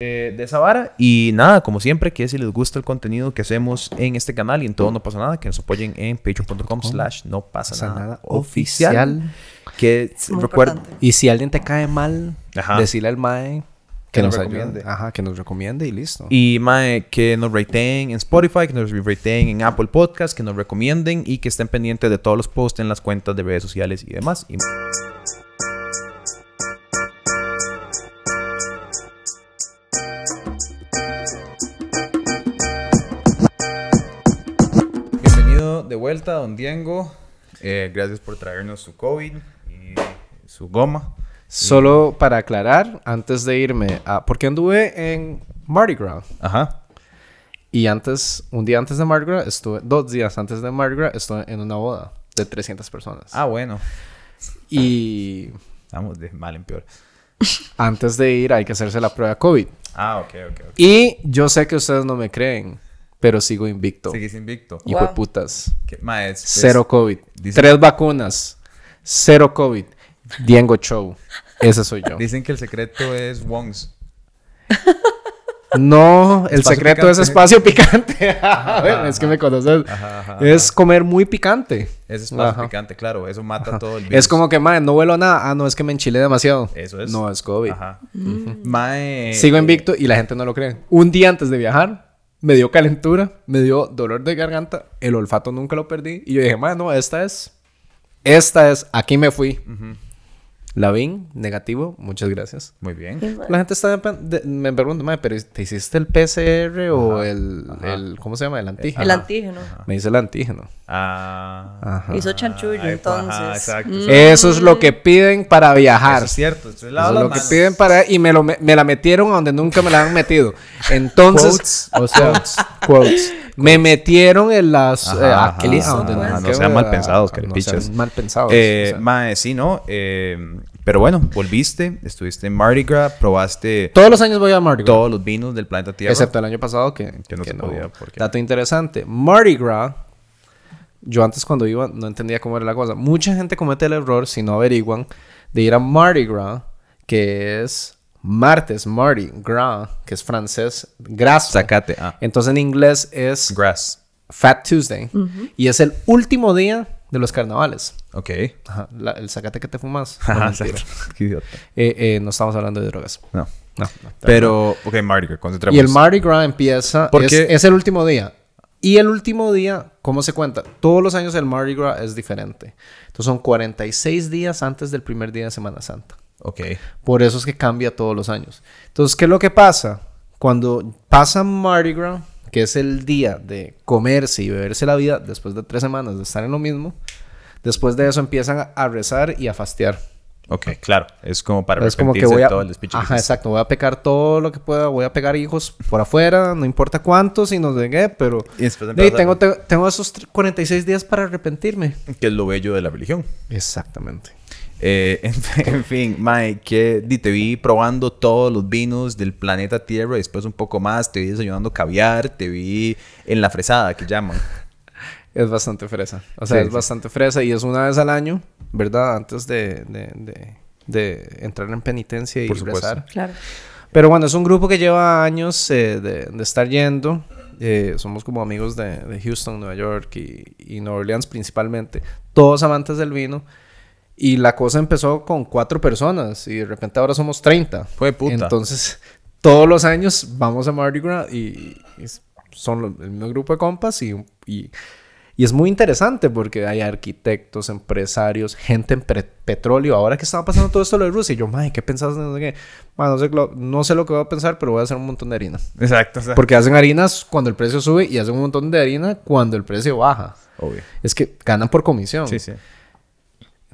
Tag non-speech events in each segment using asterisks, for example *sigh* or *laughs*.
de esa vara. Y nada, como siempre, que si les gusta el contenido que hacemos en este canal y en todo No Pasa Nada, que nos apoyen en patreon.com slash no pasa nada, oficial. oficial. Que importante. Y si alguien te cae mal, Ajá. decirle al mae Que que, nos nos, recomiende. ayude. Ajá, que nos recomiende y listo. Y mae, que nos rateen en Spotify, que nos rateen en Apple Podcast, que nos recomienden y que estén pendientes de todos los posts en las cuentas de redes sociales y demás. Y- de vuelta, don Diego. Eh, gracias por traernos su COVID y su goma. Solo para aclarar, antes de irme a... Porque anduve en Mardi Gras. Ajá. Y antes, un día antes de Mardi Gras, estuve... Dos días antes de Mardi Gras, estuve en una boda de 300 personas. Ah, bueno. Y Estamos de mal en peor. antes de ir hay que hacerse la prueba COVID. Ah, ok, ok, ok. Y yo sé que ustedes no me creen, pero sigo invicto. Seguís invicto. Hijo de Wow. putas. ¿Qué- ma, es- es- Cero COVID. Tres vacunas. Cero COVID. Diego Show. Ese soy yo. Dicen que el secreto es Wongs. No, el Espacio secreto es espacio picante. *laughs* Bueno, es que me conoces. Ajá, ajá, Es comer muy picante. Es espacio Ajá. picante, claro. Eso mata todo el virus. Es como que, madre, no huelo a nada. Ah, no, es que me enchilé demasiado. Eso es. No, es COVID. Ajá. Mae, Sigo eh, invicto y la gente no lo cree. Un día antes de viajar, me dio calentura, me dio dolor de garganta, el olfato nunca lo perdí. Y yo dije, madre, no, esta es. Esta es. Aquí me fui. La vi, negativo, muchas gracias. Muy bien. La gente está de- de- me pregunta, madre, pero ¿te hiciste el PCR o Ajá, el, ajá. el- ¿cómo se llama? El antígeno. El Ajá. antígeno. Me hice el antígeno. Ah. Ajá. Hizo chanchullo, Ay, entonces. Ajá, exacto. Mm. Eso es lo que piden para viajar. Eso es cierto. Estoy Eso es lo que piden para... Y me, lo, me, me la metieron a donde nunca me la han metido. Entonces... Quotes. O sea, *laughs* quotes. Me metieron en las... Ajá, eh, ajá, aquí, ajá, a donde no sean mal pensados, no carepichas. sean mal pensados. Eh, o sea. mae, sí, ¿no? Eh, pero bueno, volviste, estuviste en Mardi Gras, probaste Todos los años voy a Mardi Gras. todos los vinos del planeta Tierra. Excepto el año pasado que, Que no se podía, porque- Dato interesante. Mardi Gras, yo antes cuando iba no entendía cómo era la cosa. Mucha gente comete el error, si no averiguan, de ir a Mardi Gras, que es martes, Mardi Gras, que es francés, graso. Sacate. Ah, Entonces en inglés es grass. Fat Tuesday. Y es el último día de los carnavales. Ok. Ajá, la- el zacate que te fumas. *laughs* No, Ajá, mentira. exacto. *laughs* Qué idiota. Eh, eh, no estamos hablando de drogas. No. No, no. Pero, ok, Mardi Gras, concentrémonos. Y el Mardi Gras empieza. ¿Por Es, es el último día. Y el último día, ¿cómo se cuenta? Todos los años el Mardi Gras es diferente. Entonces son 46 días antes del primer día de Semana Santa. Ok. Por eso es que cambia todos los años. Entonces, ¿qué es lo que pasa? Cuando pasa Mardi Gras, que es el día de comerse y beberse la vida después de tres semanas de estar en lo mismo, después de eso empiezan a- rezar y a fastear. Ok, claro. Es como para es como que arrepentirse voy de a... todo el despiche que Ajá, exacto. Voy a pecar todo lo que pueda. Voy a pegar hijos por afuera. No importa cuántos y no sé qué, pero... Y a- tengo, te- tengo esos tr- 46 días para arrepentirme. Que es lo bello de la religión. Exactamente. Eh, *laughs* en, en fin, Mae, que di, te vi probando todos los vinos del planeta Tierra y después un poco más. Te vi desayunando caviar, te vi en la fresada que llaman. Es bastante fresa. O sea, Sí, es sí. bastante fresa y es una vez al año, ¿verdad? Antes de, de, de- de entrar en penitencia y Por supuesto. rezar. Claro. Pero bueno, es un grupo que lleva años eh, de, de estar yendo. Eh, somos como amigos de, de Houston, Nueva York y, y Nueva Orleans principalmente. Todos amantes del vino. Y la cosa empezó con cuatro personas y de repente ahora somos 30. Fue puta. Entonces, todos los años vamos a Mardi Gras y, y son lo- el mismo grupo de compas y, y, y es muy interesante porque hay arquitectos, empresarios, gente en petróleo. Ahora que estaba pasando todo esto lo de Rusia, y yo, madre, ¿qué pensás? No sé qué. Ma, no, sé, lo- no sé lo que voy a pensar, pero voy a hacer un montón de harina. Exacto. o sea, Porque hacen harinas cuando el precio sube y hacen un montón de harina cuando el precio baja. Obvio. Es que ganan por comisión. Sí, sí.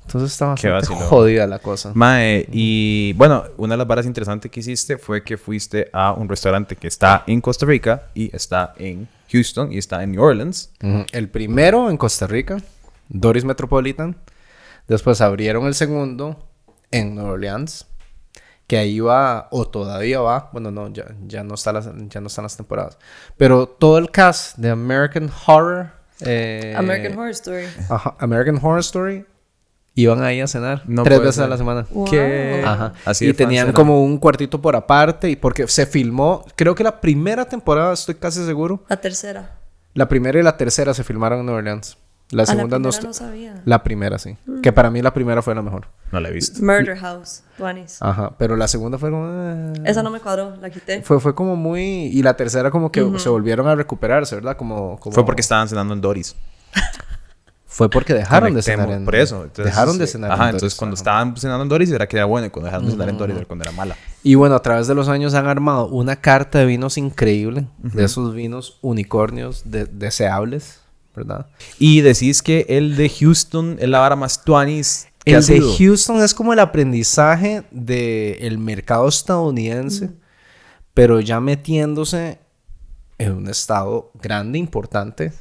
Entonces está bastante jodida la cosa. Mae, y bueno, una de las varas interesantes que hiciste fue que fuiste a un restaurante que está en Costa Rica y está en Houston y está en New Orleans. Ujú. El primero en Costa Rica, Doris Metropolitan. Después abrieron el segundo en Nueva Orleans. Que ahí va, o todavía va. Bueno, no, ya, ya, no, está las, ya no están las temporadas. Pero todo el cast de American Horror. eh, American Horror Story. ajá, American Horror Story iban ahí a cenar No tres veces a la semana. Wow. ¿Qué? Ajá. Así y tenían como un cuartito por aparte y porque se filmó, creo que la primera temporada, estoy casi seguro, La tercera. la primera y la tercera se filmaron en Nueva Orleans. La Ah, segunda la no, primera estoy- no sabía. La primera sí. Que para mí la primera fue la mejor. No la he visto. Murder House. Tuanis. Ajá. Pero la segunda fue como... eh, Esa no me cuadró, la quité. Fue, fue como muy... Y la tercera como que se volvieron a recuperarse, ¿verdad? Como, como- Fue porque estaban cenando en Doris. *laughs* Fue porque dejaron de cenar en... Por eso. Entonces, dejaron de cenar Ajá, en entonces Doris, cuando ajá. estaban cenando en Doris era que era bueno y cuando dejaron de cenar en Doris era cuando era mala. Y bueno, a través de los años han armado una carta de vinos increíble. De esos vinos unicornios de- deseables, ¿verdad? Y decís que el de Houston es la vara más tuanis El de. Houston es como el aprendizaje del mercado estadounidense, pero ya metiéndose en un estado grande, importante,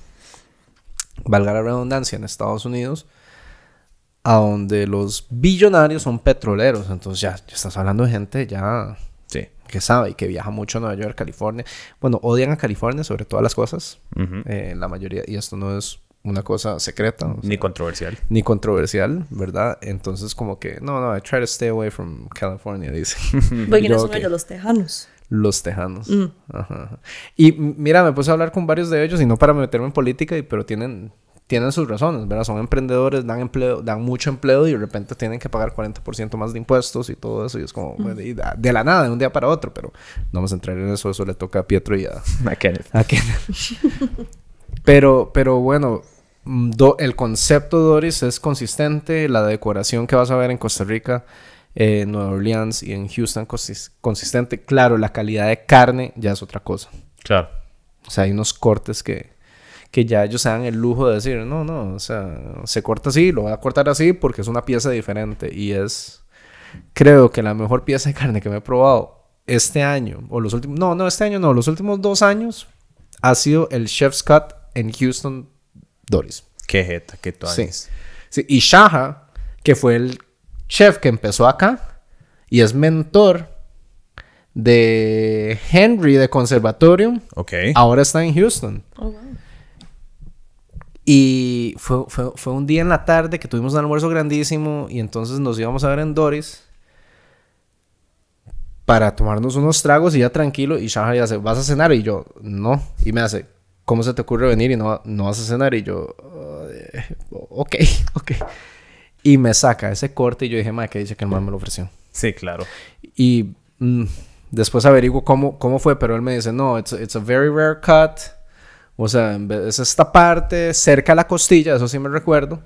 valga la redundancia, en Estados Unidos, a donde los billonarios son petroleros. Entonces ya, ya estás hablando de gente ya Sí. que sabe y que viaja mucho a Nueva York, California. Bueno, odian a California sobre todas las cosas, eh, la mayoría, y esto no es una cosa secreta. o sea, Ni controversial. ni controversial, ¿verdad? Entonces como que, no, no, I try to stay away from California, dice. Porque no son ok. ellos los tejanos. Los tejanos. Ajá. Y mira, me puse a hablar con varios de ellos y no para meterme en política, pero tienen, tienen sus razones, ¿verdad? Son emprendedores, dan empleo, dan mucho empleo y de repente tienen que pagar 40% más de impuestos y todo eso. Y es como, da- de la nada, de un día para otro, pero no vamos a entrar en eso, eso le toca a Pietro y a, *laughs* A Kenneth. ¿A qué? *laughs* pero, pero bueno, mm, do- el concepto Doris es consistente. La decoración que vas a ver en Costa Rica, eh, en Nueva Orleans y en Houston consis- consistente. Claro, la calidad de carne ya es otra cosa. Claro. O sea, hay unos cortes que, que ya ellos se dan el lujo de decir, no, no, o sea, se corta así, lo voy a cortar así porque es una pieza diferente. Y es, creo que la mejor pieza de carne que me he probado este año, o los últimos, no, no, este año no, los últimos dos años, ha sido el Chef's Cut en Houston Doris. Qué jeta, qué Sí. tuanis. sí. Y Shaha, que fue el chef que empezó acá y es mentor de Henry de Conservatorium, Ok. ahora está en Houston. Oh, wow. Y fue, fue, fue un día en la tarde que tuvimos un almuerzo grandísimo y entonces nos íbamos a ver en Doris para tomarnos unos tragos y ya tranquilo. Y Shahar ya hace, ¿vas a cenar? Y yo, no. Y me hace, ¿cómo se te ocurre venir y no, no vas a cenar? Y yo, "Eh, ok, *laughs* ok. Y me saca ese corte y yo dije, ma, que dice que el man me lo ofreció. Sí, claro. Y mm, después averiguo cómo, cómo fue, pero él me dice, no, it's a, it's a very rare cut. O sea, en vez- es esta parte cerca a la costilla, eso sí me recuerdo,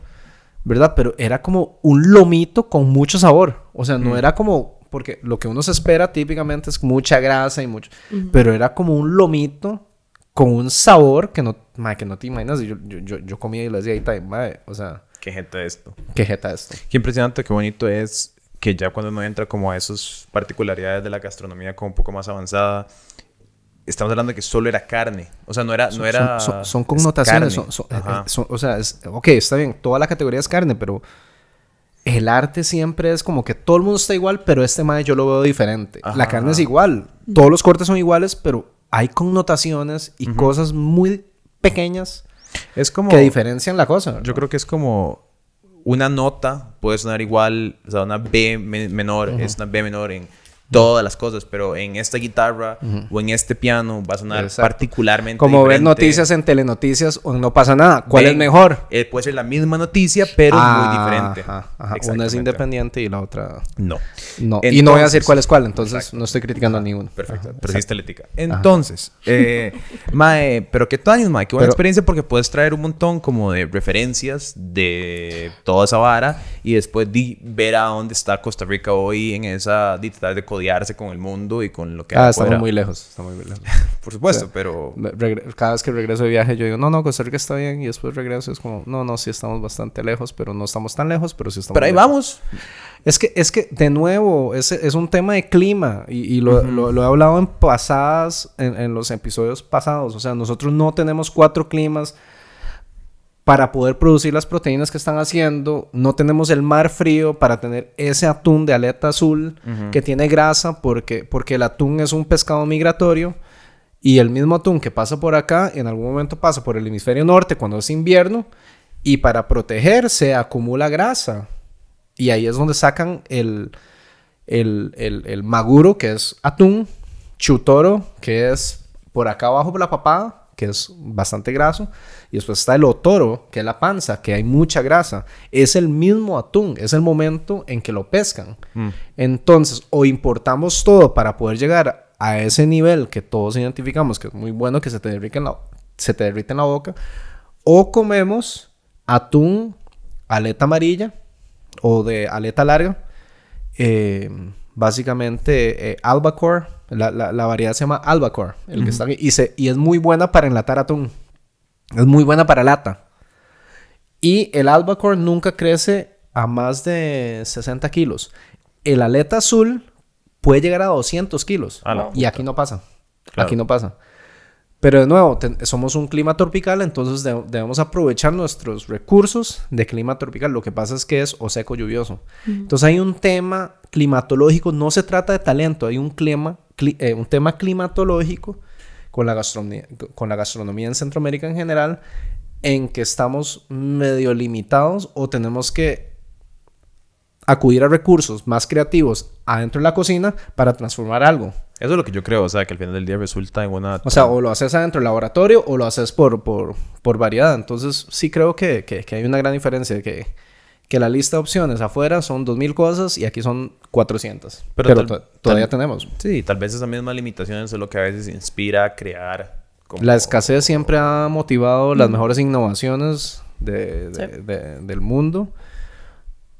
¿verdad? Pero era como un lomito con mucho sabor. O sea, no era como, porque lo que uno se espera típicamente es mucha grasa y mucho, pero era como un lomito con un sabor que no, madre, que no te imaginas. Y Yo, yo, yo, yo comía y le decía, ahí está, madre, o sea, Qué jeta esto. qué jeta esto. Qué impresionante, qué bonito es que ya cuando uno entra como a esas particularidades de la gastronomía como un poco más avanzada, estamos hablando de que solo era carne. O sea, no era... no era son, son- son es connotaciones. son- son- eh, son- o sea, es- ok, está bien, toda la categoría es carne, pero el arte siempre es como que todo el mundo está igual, pero este mae yo lo veo diferente. La Ajá. carne es igual, todos los cortes son iguales, pero hay connotaciones y cosas muy pequeñas Es como... que diferencian la cosa. Yo creo que es como una nota puede sonar igual, o sea, una B me- menor es una B menor en todas las cosas, pero en esta guitarra o en este piano va a sonar Exacto. particularmente Como ver diferente. noticias en telenoticias o no pasa nada. ¿Cuál es Ven, mejor? eh, puede ser la misma noticia, pero Ah, muy diferente. ajá, ajá. Una es independiente y la otra No. no. y no voy a decir Entonces- cuál es cuál, entonces Exacto. no estoy criticando a ninguno. Perfecto, Ajá, pero sí está eléctrica. Entonces, eh, *laughs* Mae, pero qué años, Mae, qué buena Pero- experiencia porque puedes traer un montón como de referencias de toda esa vara y después di- ver a dónde está Costa Rica hoy en esa, de tratar de codearse con el mundo y con lo que Ah, estamos muy lejos. Estamos muy lejos. *laughs* Por supuesto, O sea, pero... Cada vez que regreso de viaje, yo digo, no, no, Costa Rica está bien. Y después regreso, es como, no, no, sí estamos bastante lejos, pero no estamos tan lejos, pero sí estamos. Pero ahí lejos". vamos. Es que, es que, de nuevo, es, es un tema de clima. Y, y lo, lo- lo he hablado en pasadas, en, en los episodios pasados. O sea, nosotros no tenemos cuatro climas para poder producir las proteínas que están haciendo. No tenemos el mar frío para tener ese atún de aleta azul que tiene grasa porque, porque el atún es un pescado migratorio. Y el mismo atún que pasa por acá, en algún momento pasa por el hemisferio norte cuando es invierno. Y para protegerse acumula grasa. Y ahí es donde sacan el, el, el, el maguro, que es atún, chutoro, que es por acá abajo por la papada, que es bastante graso, y después está el otoro, que es la panza, que hay mucha grasa. Es el mismo atún, es el momento en que lo pescan. Mm. Entonces, o importamos todo para poder llegar a ese nivel que todos identificamos, que es muy bueno que se te derrite en la, se te derrite en la boca, o comemos atún, aleta amarilla o de aleta larga, eh, básicamente eh, albacore, la, la- la variedad se llama albacore, el que está aquí, y, se- y es muy buena para enlatar atún, es muy buena para lata. Y el albacore nunca crece a más de 60 kilos. El aleta azul puede llegar a 200 kilos. A la y aquí no pasa. Claro. Aquí no pasa. Pero de nuevo, somos un clima tropical, entonces de- debemos aprovechar nuestros recursos de clima tropical. Lo que pasa es que es o seco lluvioso. Entonces hay un tema climatológico, no se trata de talento, hay un, clima, cli- eh, un tema climatológico con la, gastronomía, con la gastronomía en Centroamérica en general, en que estamos medio limitados o tenemos que acudir a recursos más creativos adentro de la cocina para transformar algo. Eso es lo que yo creo, o sea, que al final del día resulta en una... O sea, o lo haces adentro del laboratorio o lo haces por, por, por variedad. Entonces, sí creo que, que- que hay una gran diferencia. Que, que la lista de opciones afuera son 2.000 cosas y aquí son 400. Pero Pero, tal- to- todavía tal- tenemos. Sí, tal vez esas mismas limitaciones es lo que a veces inspira a crear... como- La escasez siempre ha motivado las mejores innovaciones de- de- Sí. de- del mundo.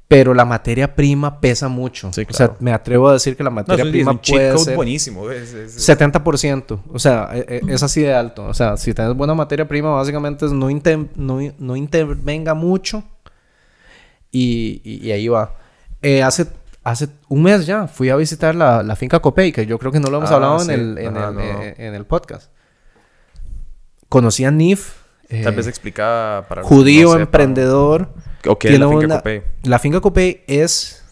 Pero la materia prima pesa mucho. Sí, O sea, claro. me atrevo a decir que la No, materia es un, es prima un puede ser... buenísimo. Es, es- 70%. O sea, e- e- es así de alto. O sea, si tienes buena materia prima, básicamente es no, inter- no, no intervenga mucho. Y, y- y ahí va. Eh, hace, hace un mes ya fui a visitar la, la finca Copey, que yo creo que no lo hemos Ah, hablado sí. en, el, en, Ajá, el, no. eh, en el podcast. Conocí a Nif. eh, Tal vez explica para... judío, no emprendedor. ¿O qué es la finca una- Copey? La finca Copey es.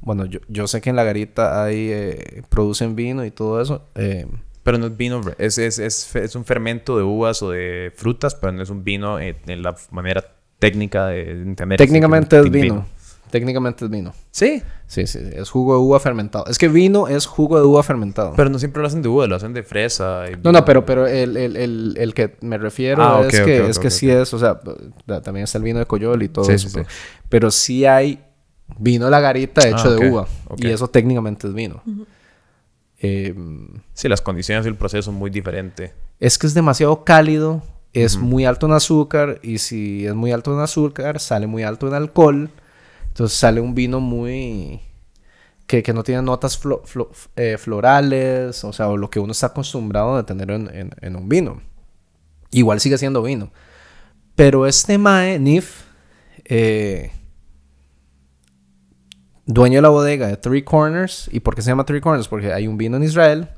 bueno, yo, yo sé que en la garita hay. producen vino y todo eso. Pero no es vino, es, es, es, es un fermento de uvas o de frutas, pero no es un vino en, en la manera técnica de entender. técnicamente es vino. Técnicamente es vino. Sí, Sí, sí, sí, es jugo de uva fermentado. Es que vino es jugo de uva fermentado. pero no siempre lo hacen de uva, lo hacen de fresa. y- no, no, pero, pero el, el, el, el que me refiero Ah, es que, es que sí es, o sea, también está el vino de Coyol y todo Sí, eso. sí, pero, sí. pero sí hay vino de la garita hecho Ah, de ok, uva. Y eso técnicamente es vino. Eh, Sí, las condiciones del proceso son muy diferentes. es que es demasiado cálido, es muy alto en azúcar y si es muy alto en azúcar, sale muy alto en alcohol. Entonces sale un vino muy... que, que no tiene notas flo- flo- eh, florales, o sea, o lo que uno está acostumbrado de tener en, en- en un vino. Igual sigue siendo vino. Pero este Mae, Nif, eh, dueño de la bodega de Three Corners. ¿Y por qué se llama Three Corners? Porque hay un vino en Israel,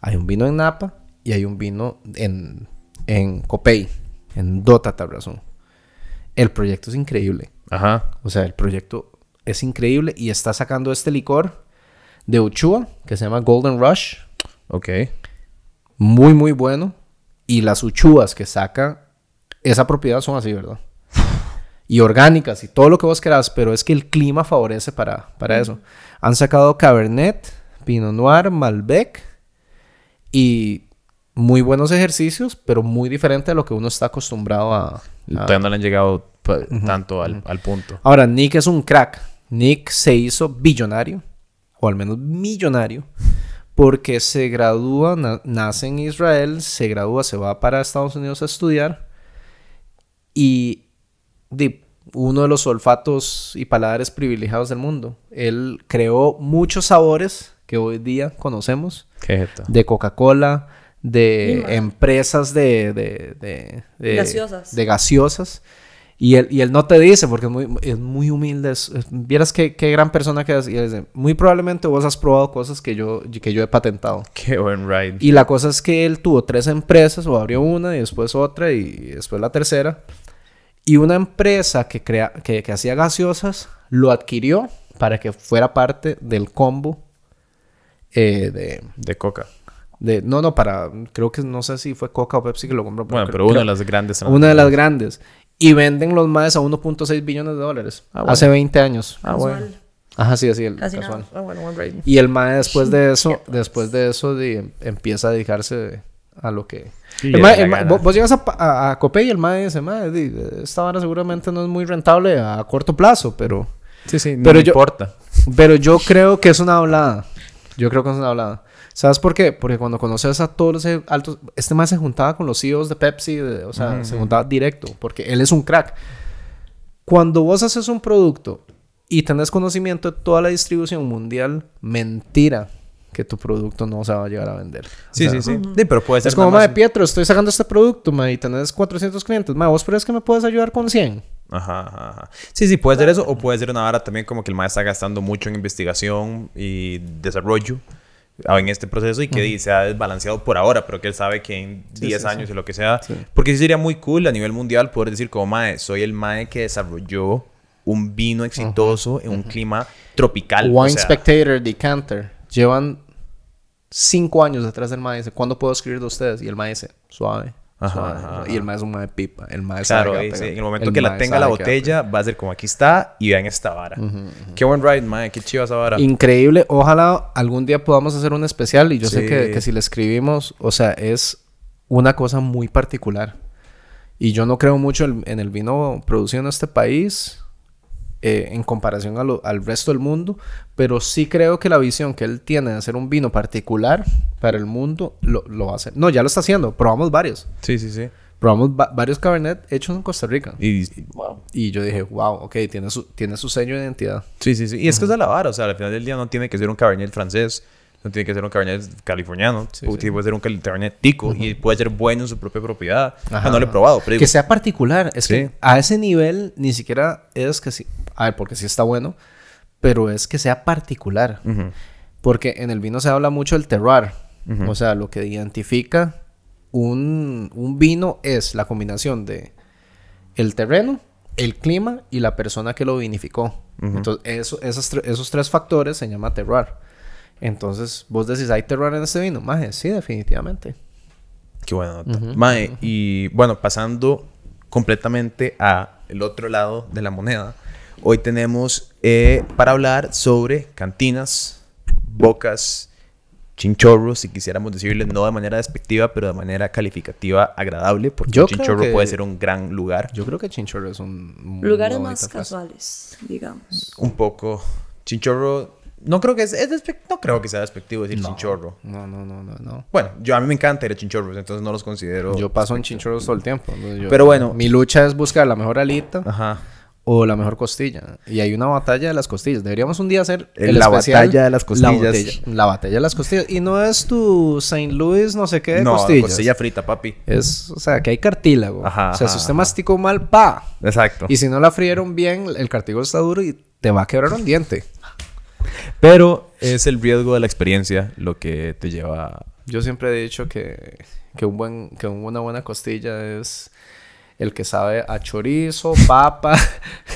hay un vino en Napa y hay un vino en, en Copey, en Dota Tabrazón. El proyecto es increíble. Ajá. O sea, el proyecto es increíble y está sacando este licor de Uchua que se llama Golden Rush. Ok. Muy, muy bueno. Y las Uchuas que saca esa propiedad son así, ¿verdad? Y orgánicas y todo lo que vos querás, pero es que el clima favorece para, para eso. Han sacado Cabernet, Pinot Noir, Malbec y muy buenos ejercicios, pero muy diferente a lo que uno está acostumbrado a, Todavía no le han llegado pa- tanto al, al punto. Ahora, Nick es un crack. Nick se hizo billonario, o al menos millonario, porque se gradúa, na- nace en Israel, se gradúa, se va para Estados Unidos a estudiar y di, uno de los olfatos y paladares privilegiados del mundo. Él creó muchos sabores que hoy día conocemos Qué de Coca-Cola, de empresas de, de, de, de- Gaseosas. de gaseosas. Y él, y él no te dice, porque es muy, es muy humilde. es- es- vieras qué, qué gran persona que es. Y él dice, muy probablemente vos has probado cosas que yo, que yo he patentado. Qué buen ride. Y la cosa es que él tuvo tres empresas, o abrió una y después otra y después la tercera. Y una empresa que, crea, que, que hacía gaseosas lo adquirió para que fuera parte del combo eh, de, De coca. De... No, no, para... Creo que no sé si fue Coca o Pepsi que lo compró. Bueno, creo- pero una de las grandes. Una de las grandes. Y venden los maes a 1.6 billones de dólares. Ah, bueno. Hace 20 años. Ah, bueno. Casual. Ajá, sí, así, el Casi casual. Ah, bueno. Y el mae después de eso, después de eso, de- empieza a dedicarse a lo que... Sí, El el vos, vos llegas a, a, a Copé y el mae dice, mae, esta vara seguramente no es muy rentable a corto plazo, pero... Sí, sí, no Pero me yo- importa. Pero yo creo que es una hablada. Yo creo que es una hablada. ¿Sabes por qué? Porque cuando conoces a todos los e- altos... Este mae se juntaba con los CEOs de Pepsi, de- o sea, se juntaba directo, porque él es un crack. Cuando vos haces un producto y tenés conocimiento de toda la distribución mundial, mentira que tu producto no se va a llegar a vender. O Sí, sea, sí, sí. Sí, pero puede ser Es como, mae, más- Pietro, estoy sacando este producto, mae, y tenés 400 clientes. Mae, ¿vos crees que me puedes ayudar con 100? Ajá, ajá, ajá. Sí, sí, puede ser eso. O puede ser una vara también como que el maestro está gastando mucho en investigación y desarrollo en este proceso y que di- se ha desbalanceado por ahora, pero que él sabe que en 10 sí, años y lo que sea. Porque sí sería muy cool a nivel mundial poder decir como, mae, soy el mae que desarrolló un vino exitoso en un clima tropical. o Wine sea, Spectator, Decanter, llevan cinco años detrás del mae. Dice, ¿cuándo puedo escribir de ustedes? Y el mae dice, suave. Ajá, suave, ajá, suave. ajá. Y el mae es un mae pipa. El mae sabe Claro, que va a y sí, en el momento El que la tenga la botella, va a ser como aquí está y vean esta vara. Qué buen ride, mae, qué chiva esa vara. Increíble. Ojalá algún día podamos hacer un especial. Y yo sé que, que si le escribimos, o sea, es una cosa muy particular. Y yo no creo mucho en el vino producido en este país. Eh, en comparación a lo- al resto del mundo, pero sí creo que la visión que él tiene de hacer un vino particular para el mundo lo, lo va a hacer. No, ya lo está haciendo, probamos varios. Sí, sí, sí. Probamos va- varios Cabernet hechos en Costa Rica. Y, Y yo dije, wow, ok, tiene su, tiene su sello de identidad. Sí, sí, sí. Y es que esa es la vara. O sea, al final del día no tiene que ser un cabernet francés. No tiene que ser un cabernet californiano. puede, puede ser un cabernet tico. Y puede ser bueno en su propia propiedad. Ajá. Ah, no lo he probado. Pero digo, Que sea particular. Es Sí. que a ese nivel ni siquiera es que sí. A ver, porque sí está bueno, pero es que sea particular. Porque en el vino se habla mucho del terroir. O sea, lo que identifica un, un vino es la combinación de el terreno, el clima y la persona que lo vinificó. Entonces, eso, esos, tre- esos tres factores se llama terroir. Entonces, vos decís, ¿hay terroir en este vino? Maje, sí, definitivamente. Qué buena nota. Mae, y bueno, pasando completamente a el otro lado de la moneda. Hoy tenemos eh, para hablar sobre cantinas, bocas, chinchorros, si quisiéramos decirle, no de manera despectiva, pero de manera calificativa agradable, porque Yo un creo chinchorro que- puede ser un gran lugar. Yo creo que Chinchorro es un... Lugares más casuales, digamos. Un poco. Chinchorro, no creo que es, es no creo que sea despectivo decir chinchorro. No, no, no, no, no. Bueno, yo a mí me encanta ir a chinchorros, entonces no los considero. Yo paso en chinchorros todo el tiempo. yo- Pero bueno. Mi lucha es buscar la mejor alita Ajá. O la mejor costilla. Y hay una batalla de las costillas. Deberíamos un día hacer el La especial, batalla de las La costillas. batalla, la batalla de las costillas. Y no es tu St. Louis no sé qué de No, costillas. costilla frita, papi. Es, o sea, que hay cartílago. Ajá, o sea, si usted masticó mal, pa. Exacto. Y si no la frieron bien, el cartílago está duro y te va a quebrar un diente. Pero es el riesgo de la experiencia lo que te lleva. Yo siempre he dicho que, que, un buen, que una buena costilla es el que sabe a chorizo, papa,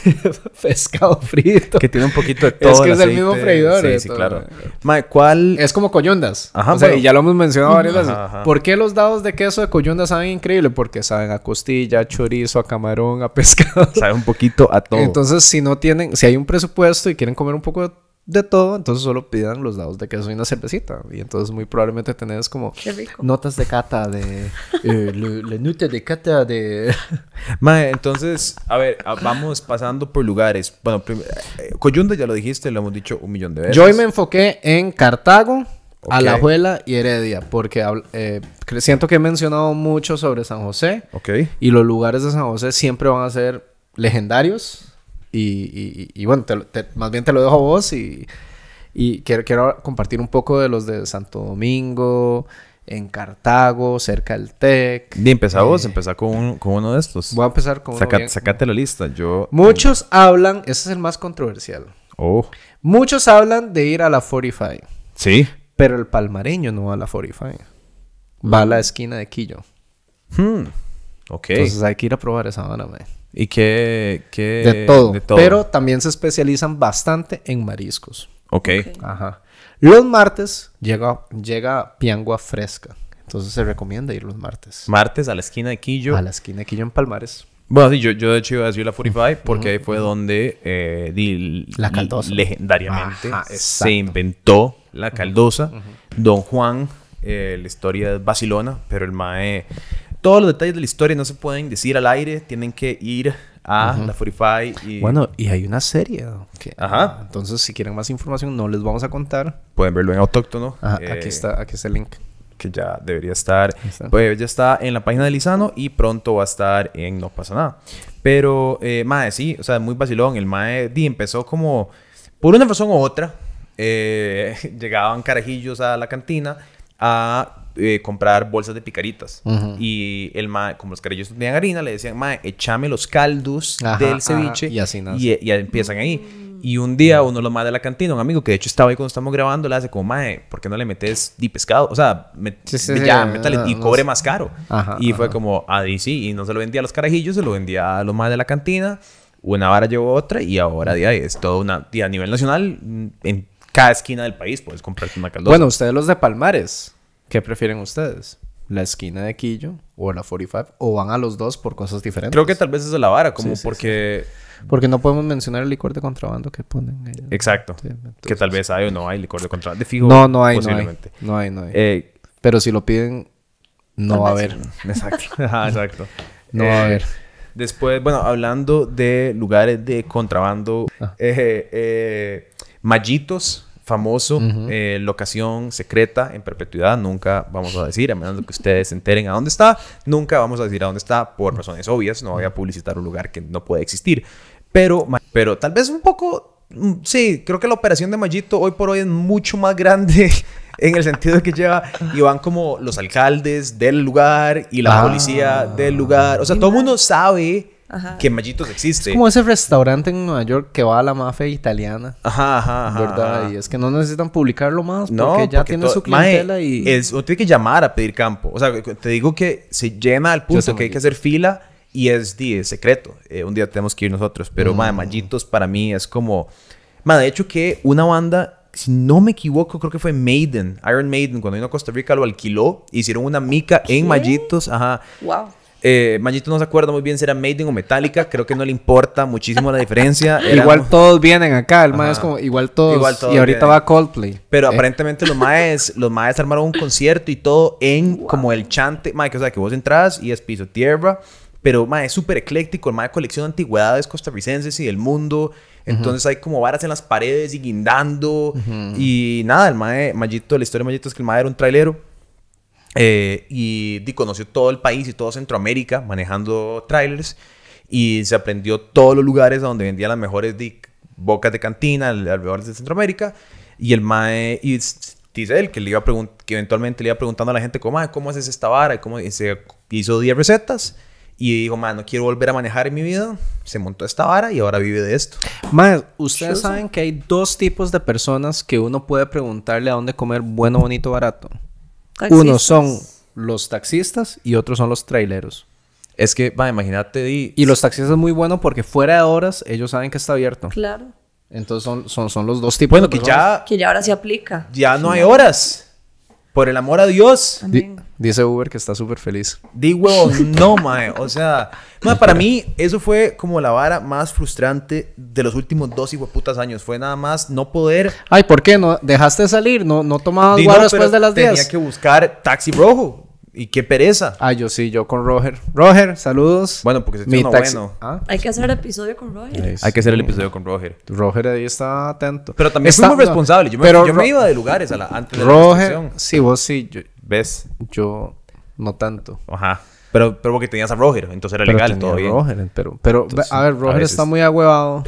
*laughs* pescado frito. Que tiene un poquito de todo. Es que es el mismo freidor, Sí, eh, sí, todo. claro. Mae, ¿cuál? Es como coyundas. Ajá, o sea, pero- y ya lo hemos mencionado varias veces. Ajá, ajá. ¿Por qué los dados de queso de coyundas saben increíble? Porque saben a costilla, a chorizo, a camarón, a *laughs* pescado. Sabe un poquito a todo. Entonces, si no tienen, si hay un presupuesto y quieren comer un poco de, de todo, entonces solo pidan los dados de queso y una cervecita. Y entonces muy probablemente tenés como notas de cata de... eh, *laughs* le nota de cata de... *laughs* Mae, entonces, a ver, a- vamos pasando por lugares. Bueno, eh, Coyunda ya lo dijiste, lo hemos dicho un millón de veces. Yo hoy me enfoqué en Cartago. Alajuela y Heredia, porque eh, siento que he mencionado mucho sobre San José Ok. y los lugares de San José siempre van a ser legendarios. Y, y- y- y bueno, te lo- te- más bien te lo dejo a vos y, y quiero, quiero compartir un poco de los de Santo Domingo, en Cartago, cerca del TEC. Bien, empezá vos, Eh, empezá con, un- con uno de estos. Voy a empezar con uno Saca- bien- Sacate la lista. Yo. Muchos hablan, ese es el más controversial. Oh. Muchos hablan de ir a la 45. Sí. Pero el palmareño no va a la 45. Va a la esquina de Quillo. Hmm. Ok. Entonces hay que ir a probar esa vara, mae. ¿Y qué, qué- De todo. de todo? Pero también se especializan bastante en mariscos. Ok. Ok. Ajá. Los martes llega, llega piangua fresca. Entonces se recomienda ir los martes. Martes a la esquina de Quillo. A la esquina de Quillo en Palmares. Bueno, sí, yo, yo de hecho iba a decir la 45 porque ahí fue donde eh, di- La caldosa. legendariamente Ajá, se inventó la caldosa. Don Juan, eh, la historia es vacilona, pero el mae... Todos los detalles de la historia no se pueden decir al aire, tienen que ir a la 45 y Bueno, y hay una serie. que- Ajá. Entonces, si quieren más información, no les vamos a contar. pueden verlo en Autóctono. Ajá, eh, aquí está, aquí está el link. que ya debería estar. está. Pues ya está en la página de Lizano y pronto va a estar en No pasa nada. Pero, eh, Mae, sí, o sea, muy vacilón. El Mae di, empezó como, por una razón u otra, eh, *laughs* llegaban carajillos a la cantina a eh, comprar bolsas de picaritas. Y el Mae, como los carajillos no tenían harina, le decían, Mae, échame los caldos Ajá, del ajá, ceviche. y así nace. y, y empiezan ahí. Y un día uno de los más de la cantina, un amigo que de hecho estaba ahí cuando estamos grabando, le hace como, mae, ¿por qué no le metes di pescado? O sea, me- Sí, sí, ya, sí, métale y cobre más caro. Ajá, y fue ajá. como, ah, y sí, y no se lo vendía a los carajillos, se lo vendía a los más de la cantina. Una vara llevó otra y ahora ahí es todo una, di, a nivel nacional, en cada esquina del país puedes comprarte una caldosa. Bueno, ustedes los de Palmares, ¿qué prefieren ustedes? ¿La esquina de Quillo o la 45? ¿O van a los dos por cosas diferentes? creo que tal vez es la vara, como Sí, sí, porque... Porque no podemos mencionar el licor de contrabando que ponen ahí. Exacto. Sí, que tal vez hay o no hay licor de contrato. De fijo, No, no hay, no hay. posiblemente. No hay, no hay. Eh, Pero si lo piden, no va a haber. *laughs* exacto. Ajá, *laughs* exacto. No va a haber. Después, bueno, hablando de lugares de contrabando, Ah. eh, eh, Mallitos, famoso, eh, locación secreta en perpetuidad, nunca vamos a decir, a menos de que ustedes se enteren a dónde está, nunca vamos a decir a dónde está por razones obvias, no voy a publicitar un lugar que no puede existir, pero, pero tal vez un poco, mm, sí, creo que la operación de Mallito hoy por hoy es mucho más grande. *laughs* En el sentido de que lleva y van como los alcaldes del lugar y la Ah. policía del lugar. O sea, todo el mundo sabe Ajá. que Mallitos existe. Es como ese restaurante en Nueva York que va a la mafia italiana. Ajá, ajá, ajá. ¿Verdad? ajá. Y es que no necesitan publicarlo más porque No, ya porque tiene su Mae, clientela y... es, uno tiene que llamar a pedir campo. O sea, te digo que se llena al punto que hay que hacer fila y es, di, es secreto. Eh, un día tenemos que ir nosotros. Pero, Mm. mae, Mallitos para mí es como... Mae, de hecho que una banda, si no me equivoco, creo que fue Maiden, Iron Maiden, cuando vino a Costa Rica lo alquiló. Hicieron una mica en ¿Qué? Mallitos. Ajá. Wow. Eh, Mallito no se acuerda muy bien si era Maiden o Metallica. Creo que no le importa muchísimo la diferencia. *laughs* Igual todos vienen acá, el mae es como igual todos. Igual todos y ahorita vienen. va Coldplay. Pero Eh, aparentemente los maes, los maes armaron un concierto y todo en *laughs* como el chante, mae, que, o sea, que vos entras y es piso tierra, pero mae, es súper ecléctico, el mae colecciona antigüedades costarricenses y del mundo, entonces hay como varas en las paredes y guindando y nada, el mae, Mayito, la historia de Mayito es que el mae era un trailero eh, y, di, conoció todo el país y todo Centroamérica manejando trailers y se aprendió todos los lugares donde vendían las mejores di, bocas de cantina al- alrededor de Centroamérica. Y el mae y dice él que le iba que eventualmente le iba preguntando a la gente como "Mae, cómo haces esta vara y cómo y se hizo 10 recetas y dijo "Mae, no quiero volver a manejar en mi vida. Se montó esta vara y ahora vive de esto. Mae, ustedes saben que hay dos tipos de personas que uno puede preguntarle a dónde comer bueno, bonito, barato. Uno Taxistas. son los taxistas y otros son los traileros. es que va imagínate di, Y los taxistas es muy bueno porque fuera de horas ellos saben que está abierto. Claro. Entonces son, son, son los dos tipos bueno de que ya Que ya ahora se aplica. ya no hay horas por el amor a Dios Di- dice Uber que está súper feliz. Di huevo, no, mae. O sea, mae, para mí eso fue como la vara más frustrante de los últimos dos putas años. Fue nada más no poder. Ay, ¿por qué? ¿No dejaste de salir? ¿No, no tomabas Di, guaro después de las Tenía 10? que buscar taxi rojo. Y qué pereza. Ah, yo sí, yo con Roger. Roger, saludos. Bueno, porque se uno taxi- bueno. Ah, Hay que hacer episodio con Roger. Hay que hacer el episodio con Roger. Roger ahí está atento. Pero también Está- fuimos responsables. Yo, me, pero yo me iba de lugares a la, antes de la Roger, restricción. sí, vos sí, yo, ¿Ves? yo no tanto. Ajá. Pero, pero porque tenías a Roger, entonces era Pero legal, tenía todo bien. Roger, pero, pero Entonces, a ver, a Roger veces- está muy agüevado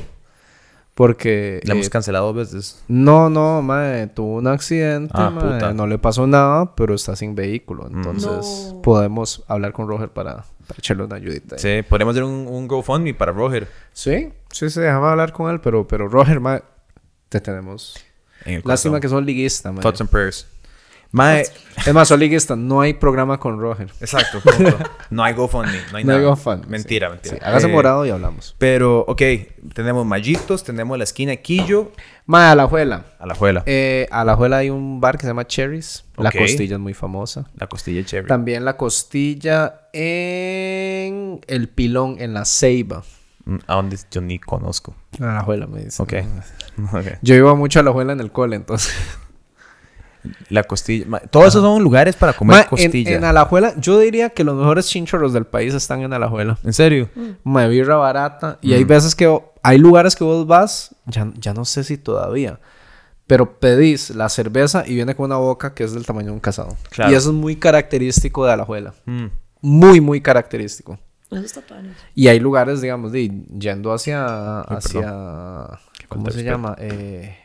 porque Le hemos eh, cancelado dos veces. no, no, mae, tuvo un accidente, Ah, puta. no le pasó nada, pero está sin vehículo, entonces No. podemos hablar con Roger para, para echarle una ayudita. ahí. Sí, podríamos hacer un, un GoFundMe para Roger. Sí, sí, sí, déjame hablar con él, pero, pero Roger, mae, te tenemos. En el Lástima que son liguista, mae. Thoughts and prayers. Mae, Es más, liguista, no hay programa con Roger. exacto. *laughs* punto. no hay GoFundMe, no hay No hay nada. GoFundMe, Mentira, mentira. Sí, hágase Eh, morado y hablamos. Pero, ok, tenemos Mallitos, tenemos la esquina de Quillo, Mae, Alajuela. Alajuela, Eh, a Alajuela hay un bar que se llama Cherries. La costilla es muy famosa. la costilla cherry. También la costilla en el pilón, en la ceiba. Mm, ¿A dónde yo ni conozco? Alajuela me dice. Ok. *laughs* Ok. Yo iba mucho a Alajuela en el cole, entonces. La costilla. ma- Todos esos son lugares para comer en, costilla. en Alajuela, yo diría que los mejores chinchorros del país están en Alajuela. ¿En serio? Mae, birra barata. Y Mm. hay veces que... Hay lugares que vos vas, ya, ya no sé si todavía, pero pedís la cerveza y viene con una boca que es del tamaño de un casado. Claro. Y eso es muy característico de Alajuela. Mm. Muy, muy característico. Eso está tuanis. Y hay lugares, digamos, de, yendo hacia... Ay, hacia ¿Cómo se llama? Eh,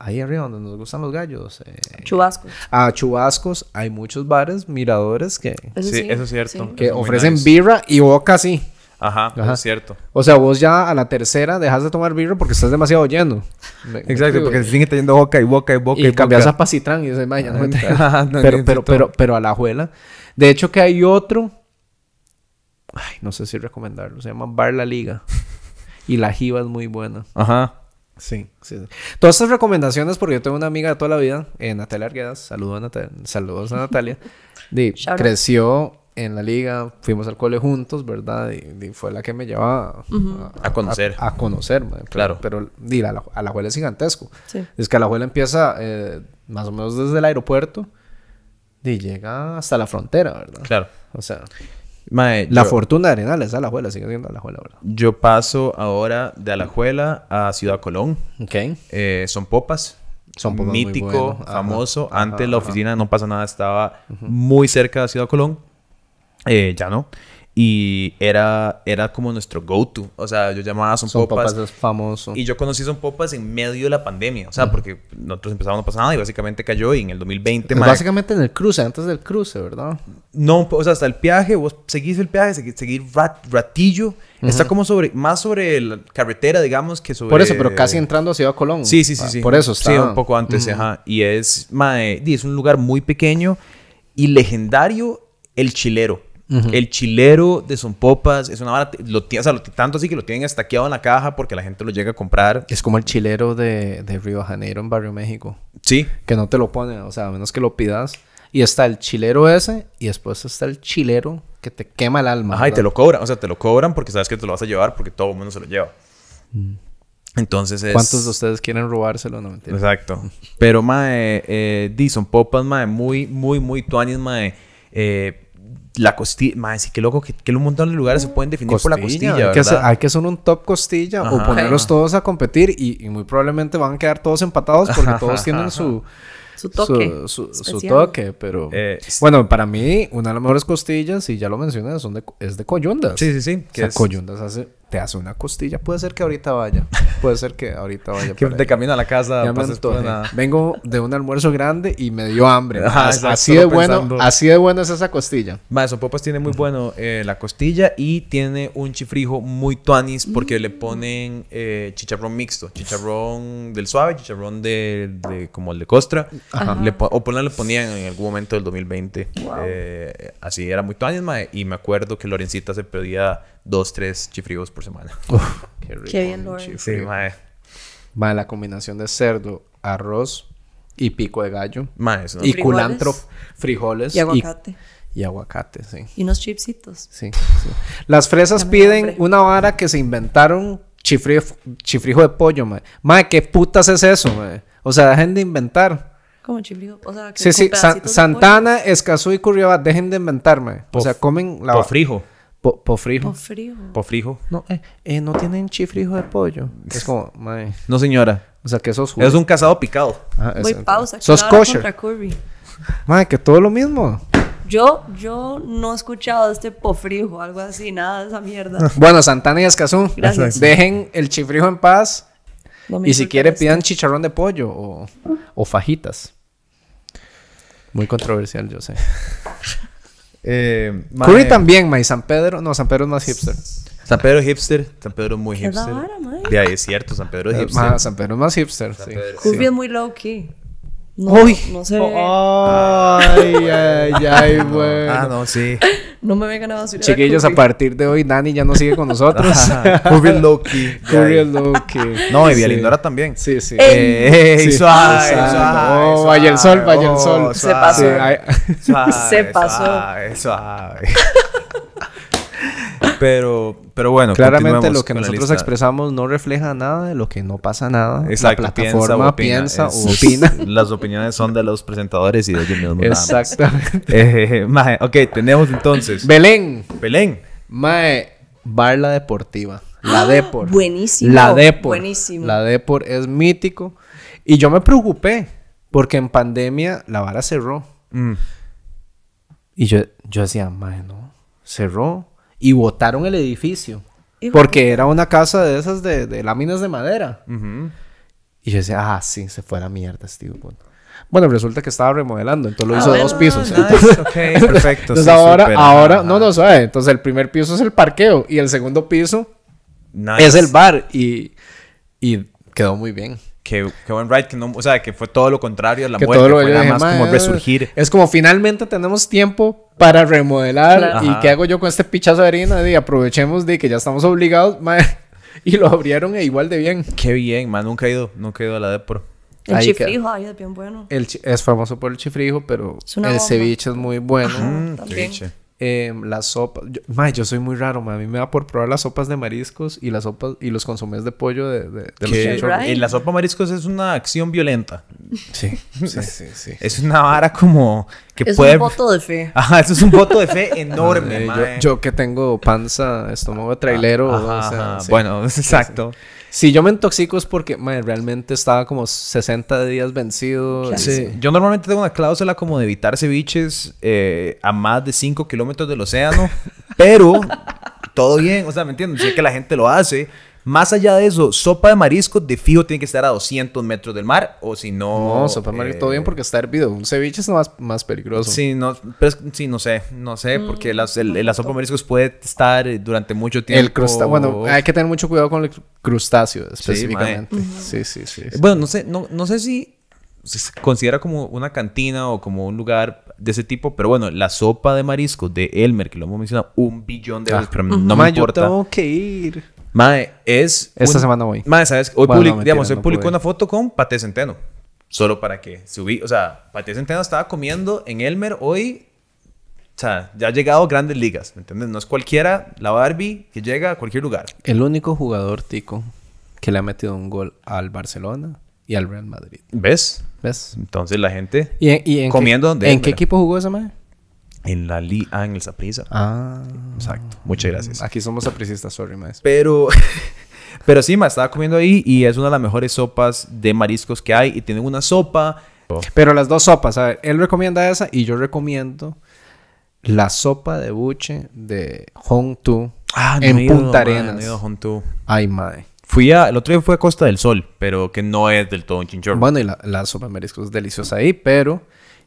ahí arriba donde nos gustan los gallos. eh, Chubasco. a Chubascos hay muchos bares, miradores que, Eso Sí, sí, eso es cierto. sí. que Eso ofrecen nice. birra y boca así. Ajá, eso Ajá. es cierto. O sea, vos ya a la tercera dejas de tomar birra porque estás demasiado lleno. Exacto, porque se siguen teniendo boca y boca y boca y, Y cambias a boca. Pacitrán y dices, vaya, no me Ajá, entra". *laughs* no pero, pero, pero, pero a la juela. De hecho, que hay otro. Ay, no sé si recomendarlo. Se llama Bar La Liga. Y la jiba es muy buena. Ajá. Sí, sí. sí. Todas estas recomendaciones, porque yo tengo una amiga de toda la vida, eh, Natalia Arguedas. Saludos a, Natalia, saludos a Natalia. *laughs* Creció en la liga, fuimos al cole juntos, ¿verdad? Y, fue la que me llevaba a, A conocer. A, a conocer, man. Claro. Pero, a la, a la es gigantesco. Sí. Es que la abuela empieza eh, más o menos desde el aeropuerto y llega hasta la frontera, ¿verdad? Claro. O sea, Mae, la yo, fortuna de Arenales, a la abuela, sigue siendo a la abuela, ¿verdad? yo paso ahora de Alajuela a Ciudad Colón. Ok. Eh, son popas. Son Popas muy mítico, bueno. Ajá, famoso. ajá, Antes la oficina no pasa nada, estaba muy cerca de Ciudad Colón. Eh, ya no. Y era, era como nuestro go-to. O sea, yo llamaba a Son, Son Popas. Papas es famoso. Y yo conocí Son Popas en medio de la pandemia. O sea, porque nosotros empezamos no pasa nada y básicamente cayó y en el 2020... Es mae, básicamente en el cruce, antes del cruce, ¿verdad? No, o sea, hasta el peaje, vos seguís el peaje, seguís, seguís rat- ratillo. Está como sobre, más sobre la carretera, digamos, que sobre... Por eso, pero casi entrando a Ciudad Colón. Sí, sí, sí, Ah, sí. Por eso está. Sí, un poco antes, ajá. Y es, mae, di, es un lugar muy pequeño y legendario el chilero. El chilero de Son Popas es una vara, lo, o sea, lo- tanto así que lo tienen estaqueado en la caja porque la gente lo llega a comprar. Es como el chilero de, de Río Janeiro en Barrio México. Sí, Que no te lo ponen, o sea, a menos que lo pidas. Y está el chilero ese, y después está el chilero que te quema el alma. Ajá, y te ¿verdad? lo cobran. O sea, te lo cobran porque sabes que te lo vas a llevar porque todo el mundo se lo lleva. Entonces es... ¿Cuántos de ustedes quieren robárselo? No mentira. Exacto. *laughs* Pero, mae, eh, di, son popas, mae, muy, muy, muy tuanis, mae. Eh, la costilla, mae, sí, qué loco, que, que un montón de lugares se pueden definir por la costilla, hay, que hacer, ¿verdad? hay que hacer un top costilla o Ajá. ponerlos todos a competir y, y muy probablemente van a quedar todos empatados porque todos *laughs* tienen su, Su toque. su, su- su especial. toque, pero... Eh, Bueno, para mí, una de las mejores costillas, y ya lo mencioné, son de, es de coyundas. Sí, sí, sí. O Que sea, es- coyundas hace, te hace una costilla. Puede ser que ahorita vaya. Puede ser que ahorita vaya. *laughs* que de camino a la casa Ya me pases por antojé. una- Vengo de un almuerzo grande y me dio hambre. Ajá, así de bueno, pensando. así de bueno es esa costilla. Mae, son popas tiene muy bueno eh, la costilla y tiene un chifrijo muy tuanis porque le ponen eh, chicharrón mixto. Chicharrón del suave, chicharrón de, de- como el de costra. Le po- o por le ponían en algún momento del 2020. Eh, así era muy tuanis, mae. Y me acuerdo que Lorencita se pedía dos, tres chifrijos por semana. *laughs* Qué rico. Qué bien, Loren. Sí, mae. Va la combinación de cerdo, arroz y pico de gallo. Mae, eso no- Y Frijoles. culantro, frijoles Y aguacate. Y, y aguacate, sí. Y unos chipsitos. Sí, sí. Las fresas piden hambre. una vara que se inventaron chifrijo, chifrijo de pollo, mae. Mae, ¿qué putas es eso, mae? O sea, dejen de inventar. Como chifrijo. O sea, que Sí, sí, Santana, Escazú y Curriabat, dejen de inventar, mae. O sea, comen la... Pofrijo. Po, pofrijo. pollo. O frío. Pofrijo. No, eh, eh, no tienen chifrijo de pollo. Es como, mae. No, señora. O sea, que sos Es un casado picado. Ajá, Voy es- pausa. Sos kosher. contra curry. Mae, que todo lo mismo. Yo, yo no he escuchado de este pofrijo, algo así, nada de esa mierda. *laughs* Bueno, Santana y Escazú. Gracias. Dejen el chifrijo en paz. No Y si insulten quiere, esto. pidan chicharrón de pollo o, o fajitas. Muy controversial, yo sé. *laughs* Eh, Curry mae, también, ma. Y San Pedro. No, San Pedro es más hipster. San Pedro es hipster. San Pedro es muy ¿Qué es la hipster. vara, mae? De ahí es cierto, San Pedro es Eh, hipster. ma, San Pedro es más hipster, sí. Pedro. Curry es muy low key. No, Uy. no sé. Ay, ay, ay, *laughs* bueno. Ah, no, sí. *laughs* No me vengan a basurar. Chiquillos, a partir de hoy, Dani ya no sigue con nosotros. *laughs* Curry Loki. Curry Loki. No, y Sí. Vialindora también. Sí, sí. Eh, Sí. suave, Exacto. suave, Oh, suave. vaya el sol, vaya el Oh, sol. Se pasó. Sí, ay- suave, Se pasó. Suave, suave. Pero, pero bueno, Claramente lo que nosotros lista. expresamos no refleja nada de lo que no pasa nada. Exacto, La plataforma piensa, Es- o opina. *laughs* Las opiniones son de los presentadores y de ellos mismos. Exactamente. *laughs* Eh, ok, tenemos entonces. Belén. Belén. Mae, Bar La Deportiva. La Depor. Buenísimo. La Depor. Buenísimo. La Depor es mítico. Y yo me preocupé porque en pandemia la vara cerró. Mm. Y yo, yo decía, mae, no. Cerró. Y botaron el edificio. Hijo Porque era una casa de esas de, de láminas de madera. Ujú. Y yo decía, ah, sí, se fue a la mierda, Steve. Bueno, resulta que estaba remodelando, entonces lo Ah, hizo bueno, dos pisos. Nice, Entonces, ok, perfecto. entonces *laughs* sí, ahora, súper, ahora, ajá, no, no, suave. Entonces el primer piso es el parqueo y el segundo piso Nice. es el bar y, y quedó muy bien. Qué, qué buen ride, que no, o sea, que fue todo lo contrario a la que muerte, todo lo fue nada más "Mae, como resurgir. Es como finalmente tenemos tiempo para remodelar Claro. y Ajá. qué hago yo con este pichazo de harina y aprovechemos de que ya estamos obligados *laughs* mae, y lo abrieron e igual de bien. Qué bien, man, nunca he ido, nunca he ido a la Depor. El Ahí chifrijo, ay, es bien bueno. El es famoso por el chifrijo, pero el bomba. ceviche es muy bueno. Mm, también. ceviche. Eh, la sopa, yo, yo soy muy raro, a mí me da por probar las sopas de mariscos y las sopas y los consomés de pollo de, de, de los. Right. la sopa mariscos es una acción violenta. Sí, *laughs* sí, sí, sí. Es una vara como que Es puede... un voto de fe. *laughs* Ajá, eso es un voto de fe *laughs* enorme, yo, yo que tengo panza, estómago de trailero, Ajá, o sea, ajá. sí. Bueno, exacto. Si yo me intoxico es porque realmente estaba como 60 días vencido. Claro. Sí. Yo normalmente tengo una cláusula como de evitar ceviches eh, a más de 5 kilómetros del océano, *laughs* pero todo bien, o sea, ¿me entiendes? Sé que la gente lo hace. Más allá de eso, sopa de mariscos de fijo tiene que estar a 200 metros del mar, o si no... No, sopa de marisco, todo bien eh, porque está hervido. Un ceviche es más, más peligroso. Sí, no, pero es- sí, no sé, no sé, Mm, porque las- el- la sopa de mariscos puede estar eh, durante mucho tiempo. El crustáceo, bueno, hay que tener mucho cuidado con el crustáceo específicamente. Sí, sí, sí. sí. Bueno, no sé, no, no sé si se considera como una cantina o como un lugar de ese tipo, pero bueno, la sopa de mariscos de Elmer, que lo hemos mencionado un billón de veces, pero no me Mae, yo importa. tengo que ir. Mae, es... Esta un- semana voy. Mae, ¿sabes? Hoy, Bueno, public- no, mentira, digamos, hoy no publicó una foto con Pate Centeno. Solo para que subí... O sea, Pate Centeno estaba comiendo en Elmer hoy... O sea, ya ha llegado a grandes ligas, ¿me entiendes? No es cualquiera la Barbie que llega a cualquier lugar. El único jugador tico que le ha metido un gol al Barcelona y al Real Madrid. ¿Ves? ¿Ves? Entonces la gente ¿Y en, y en Comiendo qué, donde ¿En qué equipo jugó ese mae? En la li ah, en el Saprissa. Ah. Exacto. Muchas gracias. Aquí somos apricistas, sorry, mae. Pero, *laughs* pero sí, ma, estaba comiendo ahí y es una de las mejores sopas de mariscos que hay. Y tienen una sopa. Pero las dos sopas, a ver, él recomienda esa y yo recomiendo la sopa de buche de Hong Tu Ah, en he ido, Punta Arenas. no he ido a Hontu. Ay, mae. Fui a, el otro día fue a Costa del Sol, pero que no es del todo un chinchorro. Bueno, y la, la sopa de mariscos es deliciosa ahí, pero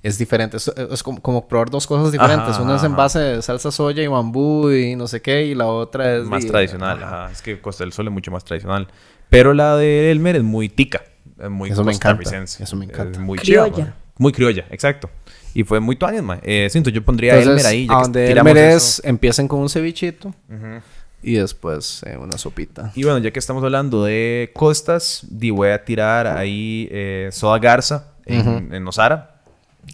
es diferente. Es, es como, como probar dos cosas diferentes. Ajá, Una es en base de salsa soya y bambú y no sé qué, y la otra es más de- tradicional. Ajá. Ajá. Es que Costa del Sol es mucho más tradicional. Pero la de Elmer es muy tica. Es muy Eso me encanta, eso me encanta. Es muy Criolla. chiva. Muy criolla, exacto. Y fue muy tuanis, ma. Eh, siento, yo pondría Entonces, Elmer ahí. ya a donde Elmer eso. es, empiecen con un cevichito Ujú. y después eh, una sopita. Y bueno, ya que estamos hablando de costas, di voy a tirar ahí eh, Soda Garza en, en Nosara.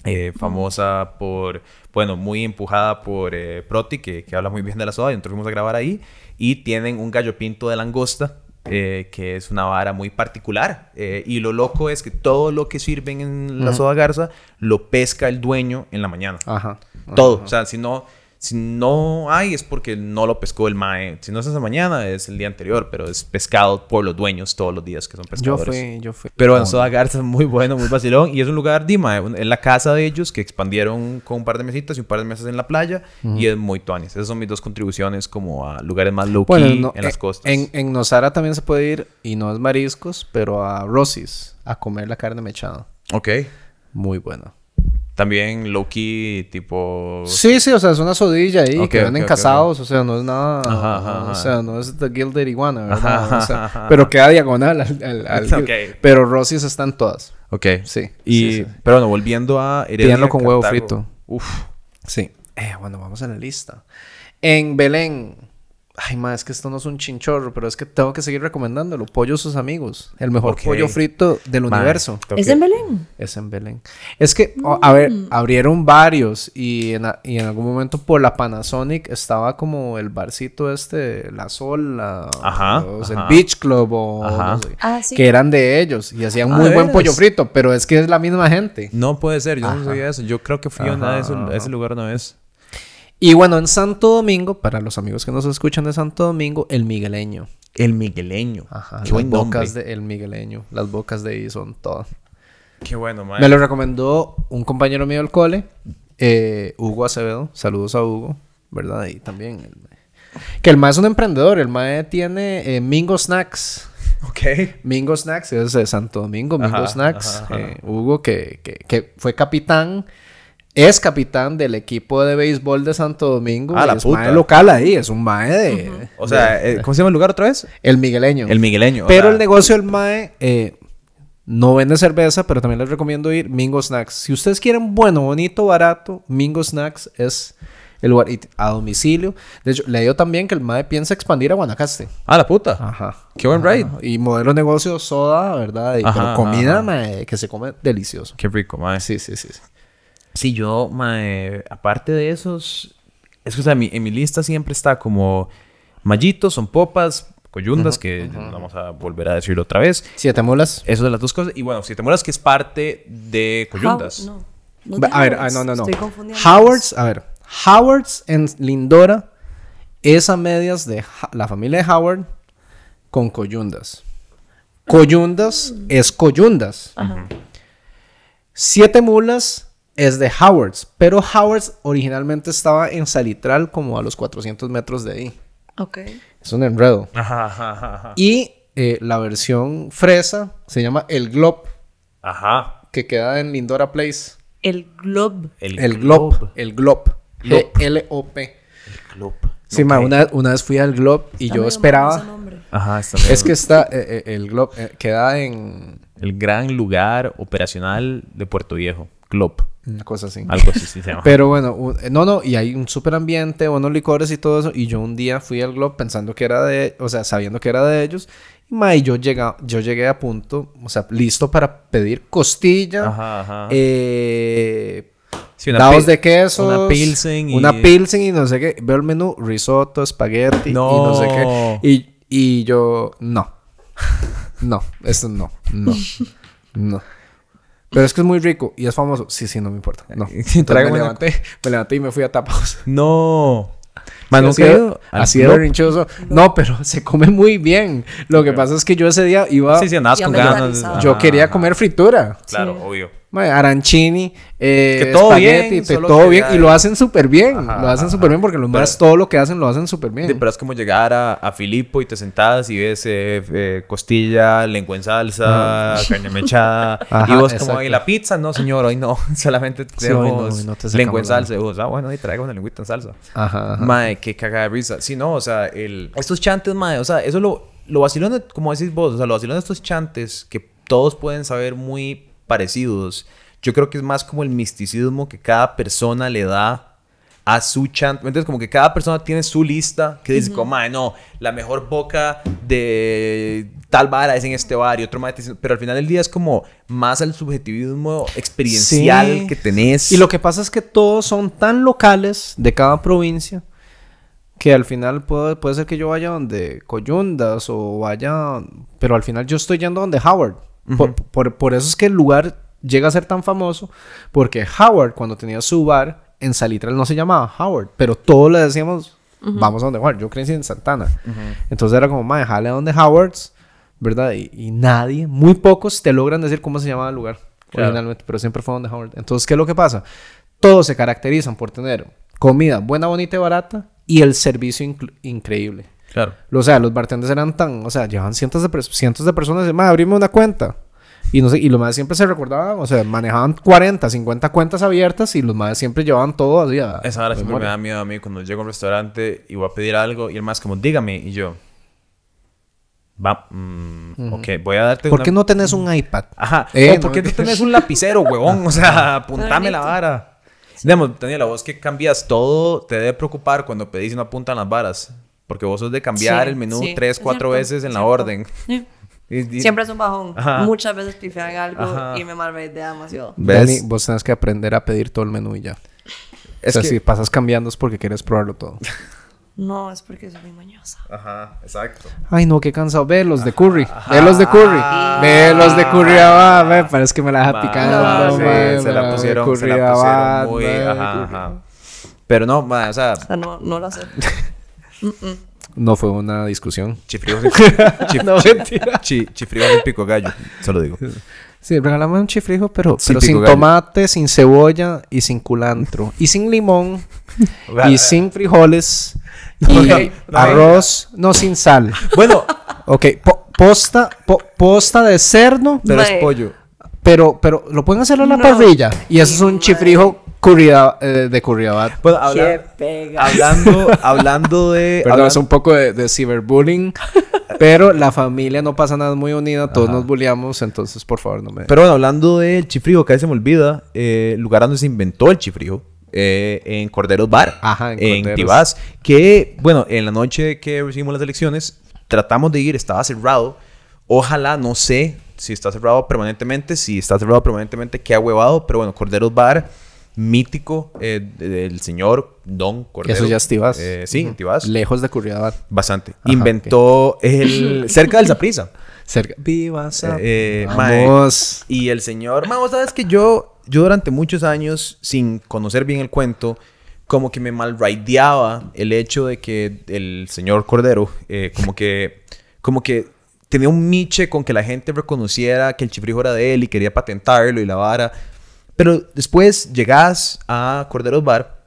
Eh, famosa por, bueno, muy empujada por eh, Proti, que, que habla muy bien de la soda. Y nosotros fuimos a grabar ahí. Y tienen un gallo pinto de langosta, eh, que es una vara muy particular. Eh, y lo loco es que todo lo que sirven en la Soda Garza lo pesca el dueño en la mañana. Ajá. Todo. O sea, si no, si no hay es porque no lo pescó el mae. Si no es esa mañana, es el día anterior, pero es pescado por los dueños todos los días que son Yo pescadores. fui, yo fui. Pero en Soda Garza es muy bueno, muy vacilón. Y es un lugar, Dima, es la casa de ellos que expandieron con un par de mesitas y un par de mesas en la playa. Y es muy tuanis. Esas son mis dos contribuciones como a lugares más low Bueno, no, en las eh, costas. En, en Nosara también se puede ir, y no es mariscos, pero a Rosis a comer la carne mechada. Ok. Muy buena. También low key, tipo... Sí, sí, o sea, es una sodilla ahí Ok, que venden ok, casados, o sea, no es nada. Ajá, ajá. O sea, no es The Gilded Iguana, ¿verdad? O sea, pero queda diagonal al. al- *laughs* al-. Pero Rosis están todas. Ok. Sí. Y, sí, sí. pero bueno, volviendo a Heredia, Pídanlo con huevo frito. Uf. Sí. Eh, bueno, vamos a la lista. En Belén. Ay, ma, es que esto no es un chinchorro, pero es que tengo que seguir recomendándolo. Pollo sus amigos. El mejor pollo frito del universo. ¿Es en Belén? Es en Belén. Es que, a ver, Mm. abrieron varios y en, a- y en algún momento por la Panasonic estaba como el barcito este, la Sol, la, Ajá, los- ajá. el Beach Club o Ajá. no sé, Ah, sí. que eran de ellos y hacían Ah, muy ¿de buen pollo frito, pero es que es la misma gente. No puede ser, yo no sabía eso. Yo creo que fui a, una de esos- a ese lugar una vez. Y bueno, en Santo Domingo, para los amigos que nos escuchan de Santo Domingo, el migueleño. El migueleño. Ajá, Qué las buen nombre. bocas de el migueleño. Las bocas de ahí son todo. Qué bueno, mae. Me lo recomendó un compañero mío del cole, eh, Hugo Acevedo. Saludos a Hugo, ¿verdad? Y también. el- que el mae es un emprendedor. El mae tiene eh, Mingo Snacks. Ok. Mingo Snacks es de Santo Domingo, Mingo Ajá, Snacks. ajá, ajá. Eh, Hugo, que, que, que fue capitán, es capitán del equipo de béisbol de Santo Domingo. Ah, la es puta. mae local ahí, es un mae de. O sea, eh, ¿cómo se llama el lugar otra vez? El migueleño. El migueleño. Pero sea, el negocio del MAE eh, no vende cerveza, pero también les recomiendo ir Mingo Snacks. Si ustedes quieren bueno, bonito, barato, Mingo Snacks es el lugar y a domicilio. De hecho, leí también que el MAE piensa expandir a Guanacaste. Ah, la puta. Ajá. Qué buen ride. Y modelo de negocio soda, ¿verdad? Y- Ajá, pero ajá, comida, ajá. mae, que se come delicioso. Qué rico, mae. Sí, sí, sí. sí. Sí, yo, mae, aparte de esos, es que o sea, mi- en mi lista siempre está como mallitos, son popas, coyundas, que vamos a volver a decirlo otra vez. Siete mulas. Eso de las dos cosas. Y bueno, si te mueras que es parte de coyundas. How- No. no a ver, ah, no, no, no. Estoy confundiendo. Howard's, a ver. Howard's en Lindora es a medias de la familia de Howard con coyundas. Coyundas es coyundas. Ajá. Siete mulas es de Howard's, pero Howard's originalmente estaba en Salitral como a los 400 metros de ahí. Ok. Es un enredo. Ajá, ajá, ajá. Y eh, la versión fresa se llama El Glob, Ajá. que queda en Lindora Place. El Globe. El, Glob. El Glob. Glob. G-L-O-P. Club. Sí, ma, una, una vez fui al Glob y Está yo esperaba. Ajá, está bien. Es que está, eh, eh, el Glob eh, queda en El gran lugar operacional de Puerto Viejo. Club. Una cosa así. Algo así sí se llama. Pero bueno, eh, no, no, y hay un super ambiente, buenos licores y todo eso. Y yo un día fui al Glob pensando que era de, o sea, sabiendo que era de ellos. Y ma, y yo, llega, yo llegué a punto, o sea, listo para pedir costilla, Ajá, ajá. eh, Sí, dados de quesos, Una pilsen y... una pilsen y no sé qué. Veo el menú, risotto, espagueti y no sé qué. Y, y yo, no. No, esto no, no, no. Pero es que es muy rico y es famoso. Sí, sí, no me importa. No. *laughs* Entonces me una- levanté, me levanté y me fui a tapados. *laughs* No. Man, así nunca he ido así de Glob. berrinchoso. No, pero se come muy bien. Lo que pasa es que yo ese día iba... Sí, sí, andabas con ganas. Yo Ajá, quería comer fritura. Claro, Sí. obvio. Mae, Arancini, eh, Que todo bien, te- todo Y lo hacen súper bien. Ajá, lo hacen ajá, súper bien porque los más todo lo que hacen lo hacen súper bien. Sí, pero es como llegar a, a Filipo y te sentás y ves eh, eh, costilla, lengua en salsa, *laughs* carne mechada. Ajá, y vos exacto. como, ¿y la pizza? No, señor, hoy no. *laughs* Solamente Sí, tenemos hoy no, hoy no te sacamos lengua en salsa. Y vos, ah, bueno, ahí traigo una lengüita en salsa. Ajá, ajá. Mae, qué cagada de risa. Sí, no, o sea, el... estos chantes, mae, o sea, eso lo, lo vacilón, de- como decís vos, o sea, lo vacilón de estos chantes que todos pueden saber muy parecidos. Yo creo que es más como el misticismo que cada persona le da a su chante. Entonces, como que cada persona tiene su lista que dice, como, mae, no, la mejor boca de tal vara es en este bar y otro dice- Pero al final del día es como más al subjetivismo experiencial Sí. que tenés. Y lo que pasa es que todos son tan locales de cada provincia que al final puede, puede ser que yo vaya donde Coyundas o vaya... Pero al final yo estoy yendo donde Howard. Por, por- por eso es que el lugar llega a ser tan famoso. Porque Howard, cuando tenía su bar, en Salitral no se llamaba Howard. Pero todos le decíamos, vamos a donde Howard. Yo crecí en Santana. Entonces era como, mae, jale a donde Howard's, ¿verdad? Y, y nadie, muy pocos te logran decir cómo se llamaba el lugar Claro. originalmente. Pero siempre fue donde Howard. Entonces, ¿qué es lo que pasa? Todos se caracterizan por tener comida buena, bonita y barata y el servicio incre- increíble. Claro. O sea, los bartenders eran tan, o sea, llevaban cientos de, cientos de personas y, más, abrime una cuenta. Y no sé, y los más siempre se recordaban, o sea, manejaban 40, 50 cuentas abiertas y los más siempre llevaban todo así a Esa hora siempre me da miedo a mí cuando llego a un restaurante y voy a pedir algo y el más como, dígame, y yo, Va, mm, ok, voy a darte ¿Por una- qué no tenés un iPad? Ajá. Eh, o ¿por no, qué no tenés un lapicero, huevón? O sea, *laughs* apuntame la vara. Digamos, Daniela, vos que cambias todo, te debe preocupar cuando pedís y no apuntan las varas. Porque vos sos de cambiar Sí, el menú sí, tres, es cuatro cierto, veces en la cierto. orden. Sí. *laughs* Y- y- *laughs* Siempre es un bajón. Ajá. Muchas veces pifean algo Ajá. y me malreitea demasiado. ¿Ves? Dani, vos tenés que aprender a pedir todo el menú y ya. Es o sea, que- si pasas cambiando es porque quieres probarlo todo. *laughs* No, es porque soy muy mañosa. Ajá, exacto. Ay, no, qué cansado. Ve los de curry. Ve los de curry. Ve los de curry abad. Ve, parece que me la deja Ma, picando. sí, se la pusieron, se curry la abad, pusieron muy... Ajá, ajá. Pero no, ma, o sea, O sea, no, no lo No fue una discusión. chifrijo *laughs* sin, chif- No, mentira. chi- chifrijo sin pico gallo. Solo digo. Sí, regálame un chifrijo, pero, Sin pero sin tomate, sin cebolla y sin culantro. Y sin limón. *laughs* Ojalá. y sin frijoles. Y Ok, no, arroz. No, sin sal. Bueno, Ok, po- posta, po- posta de cerdo. pero es pollo. Pero, pero lo pueden hacer a la No. parrilla. Y eso es un chifrijo curria- eh, de curriabat. Bueno, habla- pega. hablando, *laughs* hablando de... Perdón, hablan- es un poco de, de ciberbullying. pero la familia no pasa nada muy unida. Todos nos bulleamos. Entonces, por favor, no me... Pero bueno, hablando del chifrijo, que a veces se me olvida, eh, el lugar donde se inventó el chifrijo, eh, en Corderos Bar, Ajá, en en, Corderos. Tibás, que, bueno, en la noche que recibimos las elecciones, tratamos de ir, estaba cerrado. Ojalá, no sé si está cerrado permanentemente, si está cerrado permanentemente, qué huevado, pero bueno, Corderos Bar, mítico eh, de- del señor Don Cordero. Eso ya es Tibás. Eh, sí, en Tibás. Lejos de curriabat. Bastante. Ajá, Inventó el... cerca del Zaprisa. Cerca. Viva Eh, mae, Vamos. y el señor, ma, vos sabes que yo, yo durante muchos años, sin conocer bien el cuento, como que me malraideaba el hecho de que el señor Cordero, eh, como que, como que tenía un miche con que la gente reconociera que el chifrijo era de él y quería patentarlo y la vara. Pero después llegas a Corderos Bar,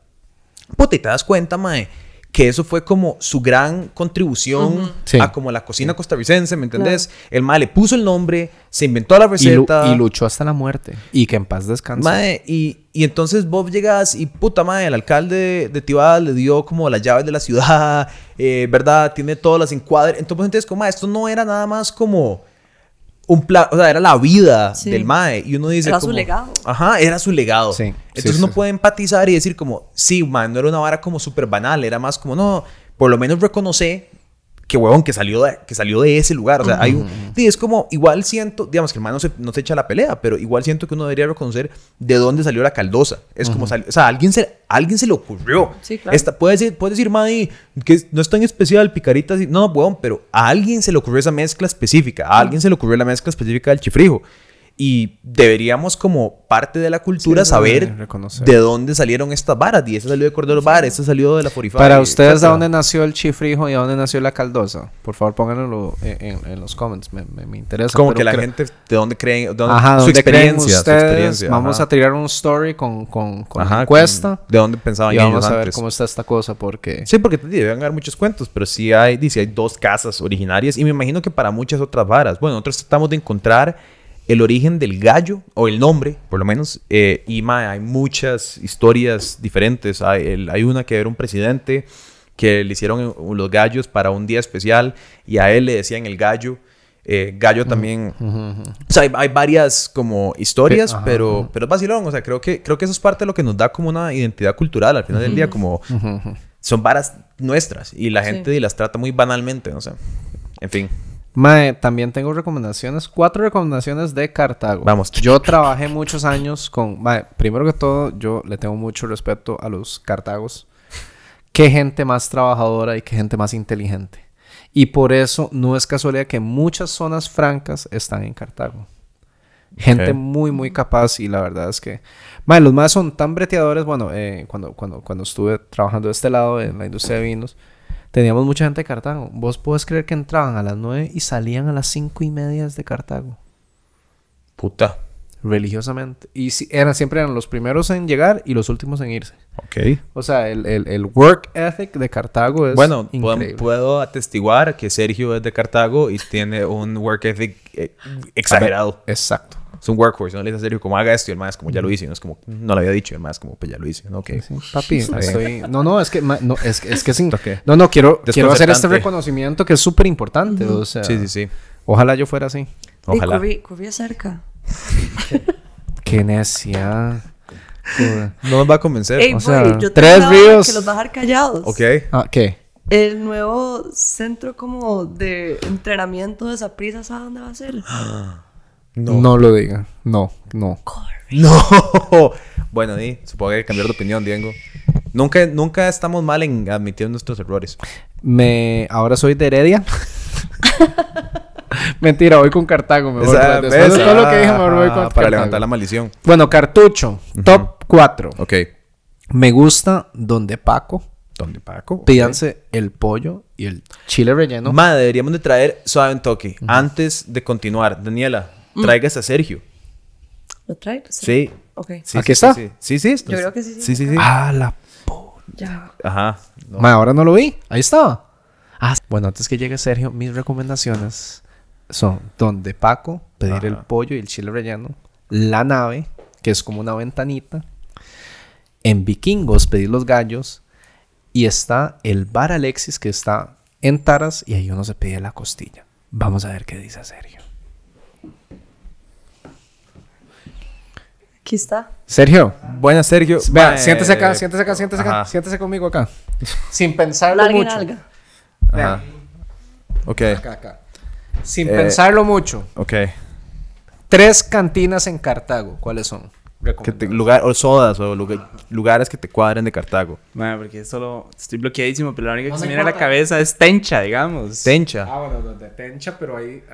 puta, y te das cuenta, mae, que eso fue como su gran contribución Sí. a como la cocina costarricense, ¿me entendés? El mae le puso el nombre, se inventó la Y, receta. y luchó hasta la muerte. Y que en paz descanse. Mae, y, y entonces Bob llegas y puta mae, el alcalde de Tibás le dio como las llaves de la ciudad, *laughs* eh, ¿verdad? Tiene todas las encuadres. Entonces, entonces como, mae, esto no era nada más como un plan, o sea, era la vida Sí. del mae. Y uno dice Era su como, legado. Ajá, era su legado. Sí, Entonces sí, uno sí. puede empatizar y decir como, sí, mae, no era una vara como súper banal, era más como, no, por lo menos reconoce que huevón, que salió de, que salió de ese lugar. O sea, hay un, sí, es como, igual siento, digamos que el man no se, no se echa la pelea, pero igual siento que uno debería reconocer de dónde salió la caldosa. Es como salió, o sea, a alguien se, alguien se le ocurrió. Sí, claro. Esta, puede decir, puede decir, Maddy, que no es tan especial, picaritas, y, no, huevón, pero a alguien se le ocurrió esa mezcla específica, a alguien se le ocurrió la mezcla específica del chifrijo. Y deberíamos, como parte de la cultura, Sí, saber reconocer. de dónde salieron estas varas. Y esta salió de Cordero Bar, esta salió de la Forify. Para ustedes, ¿de etcétera. dónde nació el chifrijo y a dónde nació la caldosa? Por favor, pónganlo en, en- en los comments. Me, me- me interesa. Como que la gente, ¿de dónde creen? de dónde- Ajá, su ¿dónde creen experiencia, su ustedes? experiencia. Vamos ajá. a tirar un story con, con, con Ajá, encuesta. con- ¿De dónde pensaban y ellos vamos a ver antes? cómo está esta cosa porque... Sí, porque te deben haber muchos cuentos, pero sí hay, dice, hay dos casas originarias y me imagino que para muchas otras varas. Bueno, nosotros tratamos de encontrar el origen del gallo, o el nombre, por lo menos, eh, y ma, hay muchas historias diferentes. Hay, el- hay una que era un presidente que le hicieron eh, los gallos para un día especial y a él le decían el gallo. Eh, gallo también. O sea, hay, hay varias como historias, Pe- ajá, pero, pero es vacilón. O sea, creo que, creo que eso es parte de lo que nos da como una identidad cultural al final del día, como son varas nuestras y la Sí. gente las trata muy banalmente, no sé. En fin. Mae, también tengo recomendaciones, cuatro recomendaciones de Cartago. Vamos. Yo trabajé muchos años con, mae, primero que todo, yo le tengo mucho respeto a los Cartagos. Qué gente más trabajadora y qué gente más inteligente. Y por eso no es casualidad que muchas zonas francas están en Cartago. Gente muy, muy capaz y la verdad es que... Mae, los más son tan breteadores. Bueno, eh, cuando, cuando, cuando estuve trabajando de este lado en la industria de vinos, teníamos mucha gente de Cartago. Vos podés creer que entraban a las 9 y salían a las cinco y media de Cartago. Puta. Religiosamente. Y si- eran, siempre eran los primeros en llegar y los últimos en irse. Ok. O sea, el, el, el work ethic de Cartago es Bueno, puedo, increíble. puedo atestiguar que Sergio es de Cartago y tiene un work ethic eh, exagerado. Exacto. Es un workhorse. No le dice a Sergio como haga esto y el más como ya lo hice. No es como, no lo había dicho. Y el más como, pues ya lo hice. ¿no? Ok. Sí, papi, *laughs* estoy... No, no, es que... ma- No, es, que- es que sin... *laughs* Ok. No, no, quiero, quiero hacer este reconocimiento que es súper importante. O sea, Sí, sí, sí. ojalá yo fuera así. Ojalá. Y Curry, cerca. *laughs* Qué necia. No nos va a convencer. Ey, o boy, sea, yo tres ríos. que los va a dejar callados. Ok. Ah, ¿qué? El nuevo centro como de entrenamiento de esa prisa, ¿sabes dónde va a ser? *gasps* *gasps* *gasps* No. lo diga. No, no. No. *laughs* bueno, di, supongo que hay que cambiar de opinión, Diego. Nunca, nunca estamos mal en admitir nuestros errores. Me... Ahora soy de Heredia. *laughs* Mentira, voy con Cartago. Mejor. Esa- Después de ¿ves? todo lo que dije, mejor voy con Para Cartago. levantar la maldición. Bueno, Cartucho. Top 4. Ok. Me gusta donde Paco. ¿Dónde, Paco? Pídanse el pollo y el chile relleno. Ma, deberíamos de traer suave en toque. Antes de continuar, Daniela, traigas a Sergio. ¿Lo trae? Sí. Ok. Sí, ¿Aquí sí, está? Sí, sí. Yo creo que sí, sí. Sí, sí, sí. Ah, la... Ya. Ajá. No. Ma, ahora no lo vi. Ahí estaba. Ah, bueno, antes que llegue Sergio, mis recomendaciones son donde Paco, pedir el pollo y el chile relleno. La nave, que es como una ventanita. En Vikingos, pedir los gallos. Y está el bar Alexis, que está en Taras, y ahí uno se pide la costilla. Vamos a ver qué dice Sergio. Aquí está. Sergio, Buenas, Sergio. vea, Ma, siéntese acá, eh, siéntese acá, siéntese acá, ajá. siéntese conmigo acá. *laughs* Sin pensarlo Larga mucho. Ajá. Ok. Acá, acá. Sin Eh, pensarlo mucho. Ok. Tres cantinas en Cartago. ¿Cuáles son? Que te- lugar, o sodas o lugar- lugares que te cuadren de Cartago. Madre, porque solo estoy bloqueadísimo, pero la única No que se me viene a la cabeza es Tencha, digamos. Tencha. Ah, bueno, donde Tencha, pero ahí,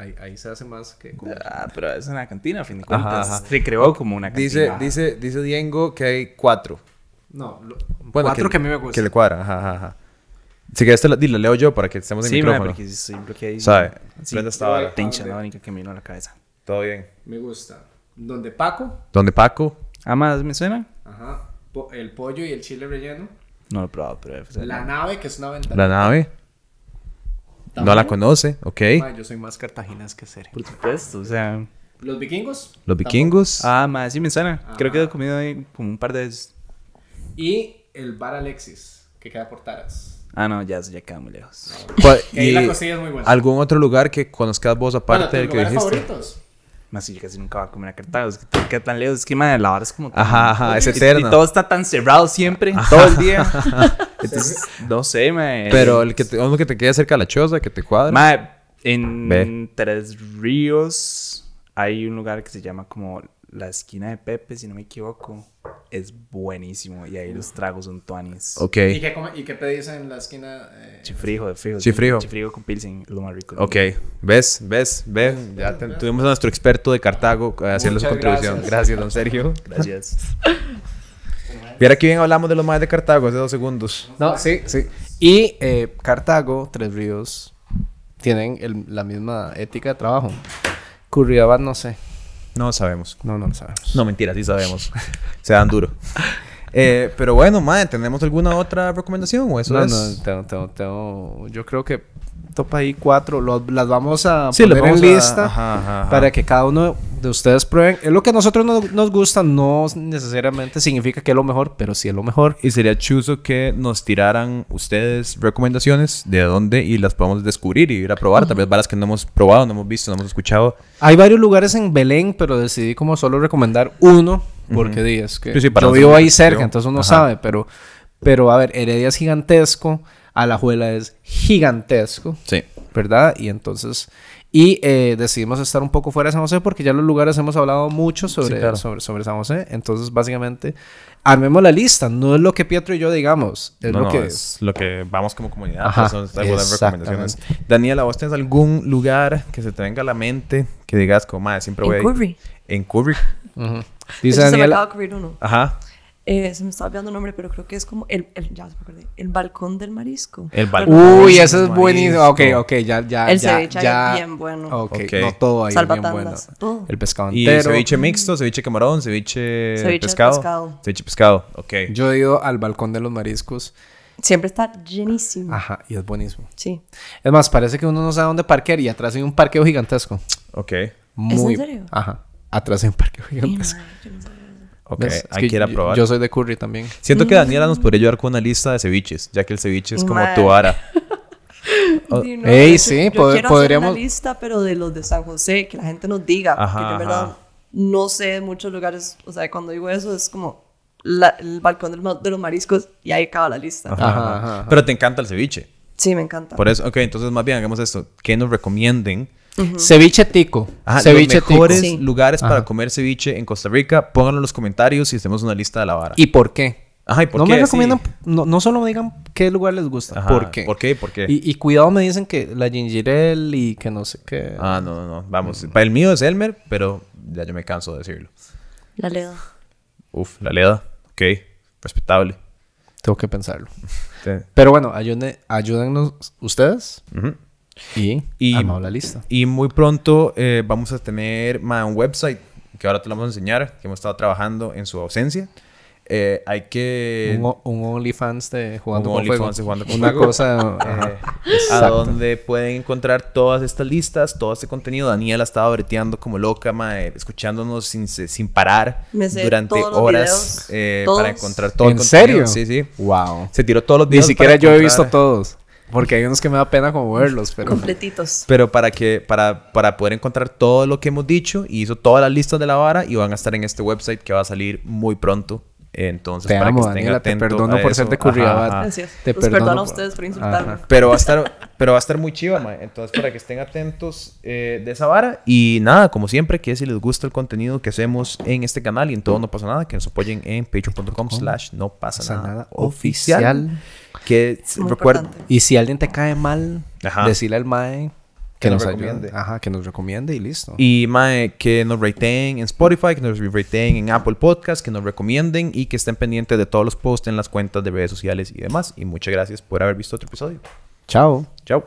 ahí, ahí se hace más que... Ah, pero es una cantina, a fin de Ajá, cuentas. ajá. Se creó como una cantina. Dice, dice, dice Diego que hay cuatro. No, lo- Bueno, cuatro que, a mí me gustan. Que le cuadran. Ajá, ajá, ajá. Si quieres, la, la leo yo para que estemos en Sí, micrófono. porque estoy bloqueadísimo. ¿Sabe? Sí, Prenda esta vara. Tencha, la única que me vino a la cabeza. Todo bien. Me gusta. Donde Paco, ¿Dónde Paco? ¿Ah, más me suena? ajá, po- el pollo y el chile relleno. No lo he probado, pero... ser La nave, que es una ventana. La nave. No la conoce, ok. Ma, yo soy más cartaginés que Sergio. Por supuesto, o sea... ¿Los vikingos? Los vikingos. Ah, más sí me suena. Creo que he comido ahí como un par de veces. Y el bar Alexis, que queda por Taras. Ah, no, ya, ya queda muy lejos. ¿Cuál- *laughs* Que ahí y la costilla es muy buena. ¿Algún otro lugar que conozcas vos aparte del tus que dijiste? favoritos? Más si yo casi nunca voy a comer a Cartago. Es que te queda tan lejos. Es que, madre, la hora es como... Ajá, ajá, es Y- eterna. Y todo está tan cerrado siempre, todo el día. *laughs* Entonces, *laughs* no sé, mae. Pero el que te, uno que te quede cerca de la choza, que te cuadra. Mae, en Ve. Tres Ríos hay un lugar que se llama como la esquina de Pepe, si no me equivoco. Es buenísimo y ahí los tragos son tuanis. Ok. ¿Y qué, come- ¿Y qué pedís en la esquina? eh? Chifrijo de. Chifrijo. Chifrijo con pilsen, lo más rico. Ok, ves, ves, ves. Ya te- tuvimos a nuestro experto de Cartago eh, haciendo su Muchas contribución. gracias. Gracias, don Sergio. Gracias. *laughs* Viera que bien hablamos de los más de Cartago hace dos segundos. No, sí, sí. Y eh, Cartago, Tres Ríos, tienen el- la misma ética de trabajo. Curridabat, no sé. No sabemos. No, no lo sabemos. No, mentira, sí sabemos. Se dan duro. *laughs* Eh, pero bueno, madre, ¿tenemos alguna otra recomendación o eso no, es? no, tengo, tengo, tengo- Yo creo que topa ahí cuatro. Lo- las vamos a Sí, poner vamos en a- lista ajá, ajá, ajá. para que cada uno de ustedes prueben. Es lo que a nosotros no- nos gusta, no necesariamente significa que es lo mejor, pero sí es lo mejor. Y sería chuzo que nos tiraran ustedes recomendaciones de dónde y las podamos descubrir y ir a probar. Tal vez varas que no hemos probado, no hemos visto, no hemos escuchado. Hay varios lugares en Belén, pero decidí como solo recomendar uno, porque di, es que Sí, sí, yo vivo ahí cerca, descripción. entonces uno Ajá. sabe, pero, pero a ver, Heredia es gigantesco, Alajuela es gigantesco, Sí. ¿verdad? Y entonces, y eh, decidimos estar un poco fuera de San José porque ya los lugares hemos hablado mucho sobre, Sí, claro. sobre, sobre San José, entonces básicamente armemos la lista, no es lo que Pietro y yo digamos, es no, lo no, que es lo que vamos como comunidad. Ajá, pues, son exactamente. recomendaciones. Daniela, ¿vos tenés algún lugar que se te venga a la mente que digas como, madre, siempre voy a ir"? En Curry. Ujú. De Dice se me acaba de ocurrir uno. Ajá. Eh, se me estaba olvidando el nombre, pero creo que es como el, el- ya se me acordé, el balcón del marisco. El balcón. Uy, ese es buenísimo. Ok, ok, ya, ya, El ya, ceviche ya. es bien bueno. Ok, Ok. no todo ahí es bien bueno. Salvatandas, todo. El pescado Y entero. ceviche mixto, ceviche camarón, ceviche, Ceviche pescado. pescado. Ceviche pescado, ok. Yo he ido al balcón de los mariscos. Siempre está llenísimo. Ajá, y es buenísimo. Sí. Es más, parece que uno no sabe dónde parquear y atrás hay un parqueo gigantesco. Ok. Muy... en serio? Ajá. Atrás en Parque Ay, yo no eso. Ok, ¿Ves? Es hay que ir a yo- probar. Yo soy de curry también. Siento que Daniela nos podría ayudar con una lista de ceviches, ya que el ceviche es como tu vara. *laughs* Oh, Sí, no, ey, yo- sí, yo pod- quiero podríamos- hacer una lista, pero de los de San José, que la gente nos diga. Ajá, porque yo en verdad no sé de muchos lugares. O sea, cuando digo eso es como la- el balcón del de los mariscos y ahí acaba la lista. Ajá, Ajá, ajá. Pero te encanta el ceviche. Sí, me encanta. Por eso, ok, entonces más bien hagamos esto. Que nos recomienden Ceviche tico. Ajá, ceviche los mejores Sí. lugares para Ajá. comer ceviche en Costa Rica? Pónganlo en los comentarios y hacemos una lista de la vara. tico. ¿Y por qué? Ajá, ¿y por no qué? me recomiendan, Sí. no, no solo me digan qué lugar les gusta, Ajá, ¿por qué? ¿Por qué? ¿Por qué? Y, y cuidado me dicen que la ginger ale y que no sé qué. Ah, no, no, no. Vamos. Para el mío es Elmer, pero ya yo me canso de decirlo. La Leda. Uf, la Leda. Ok, respetable. Tengo que pensarlo. *laughs* Sí. Pero bueno, ayúdennos ustedes Ujú. Y, Y- armamos la lista. Y muy pronto eh, vamos a tener ma, un website que ahora te lo vamos a enseñar, que hemos estado trabajando en su ausencia. Eh, hay que... Un, un OnlyFans de jugando Un con fuego. De Jugando con Una Fuego. cosa. eh, *laughs* a donde pueden encontrar todas estas listas, todo este contenido. Daniela estaba breteando como loca, mae, escuchándonos sin, sin parar durante horas videos, eh, para encontrar todo el ¿En contenido. serio? Sí, sí. Wow. Se tiró todos los Ni videos. siquiera yo he encontrar- visto todos. Porque hay unos que me da pena como verlos, pero. Completitos. Pero para que para, para poder encontrar todo lo que hemos dicho, y hizo todas las listas de la vara y van a estar en este website que va a salir muy pronto. Entonces, Te para amo, que estén Daniela, te atentos perdono a por ser eso. de. Ajá, ajá. Gracias. Te Los perdono perdono a ustedes por insultarme. Ajá. Pero va a estar, pero va a estar muy chiva, mae. Entonces, para que estén atentos eh, de esa vara. Y nada, como siempre, que si les gusta el contenido que hacemos en este canal y en todo No Pasa Nada, que nos apoyen en patreon.com slash no pasa nada, oficial. oficial. Que importante. Y si alguien te cae mal, Ajá. decirle al Mae que, Que nos nos, ayude. recomiende. Ajá, que nos recomiende y listo. Y mae, que nos rateen en Spotify, que nos rateen en Apple Podcast, que nos recomienden y que estén pendientes de todos los posts en las cuentas de redes sociales y demás. Y muchas gracias por haber visto otro episodio. Chao. Chao.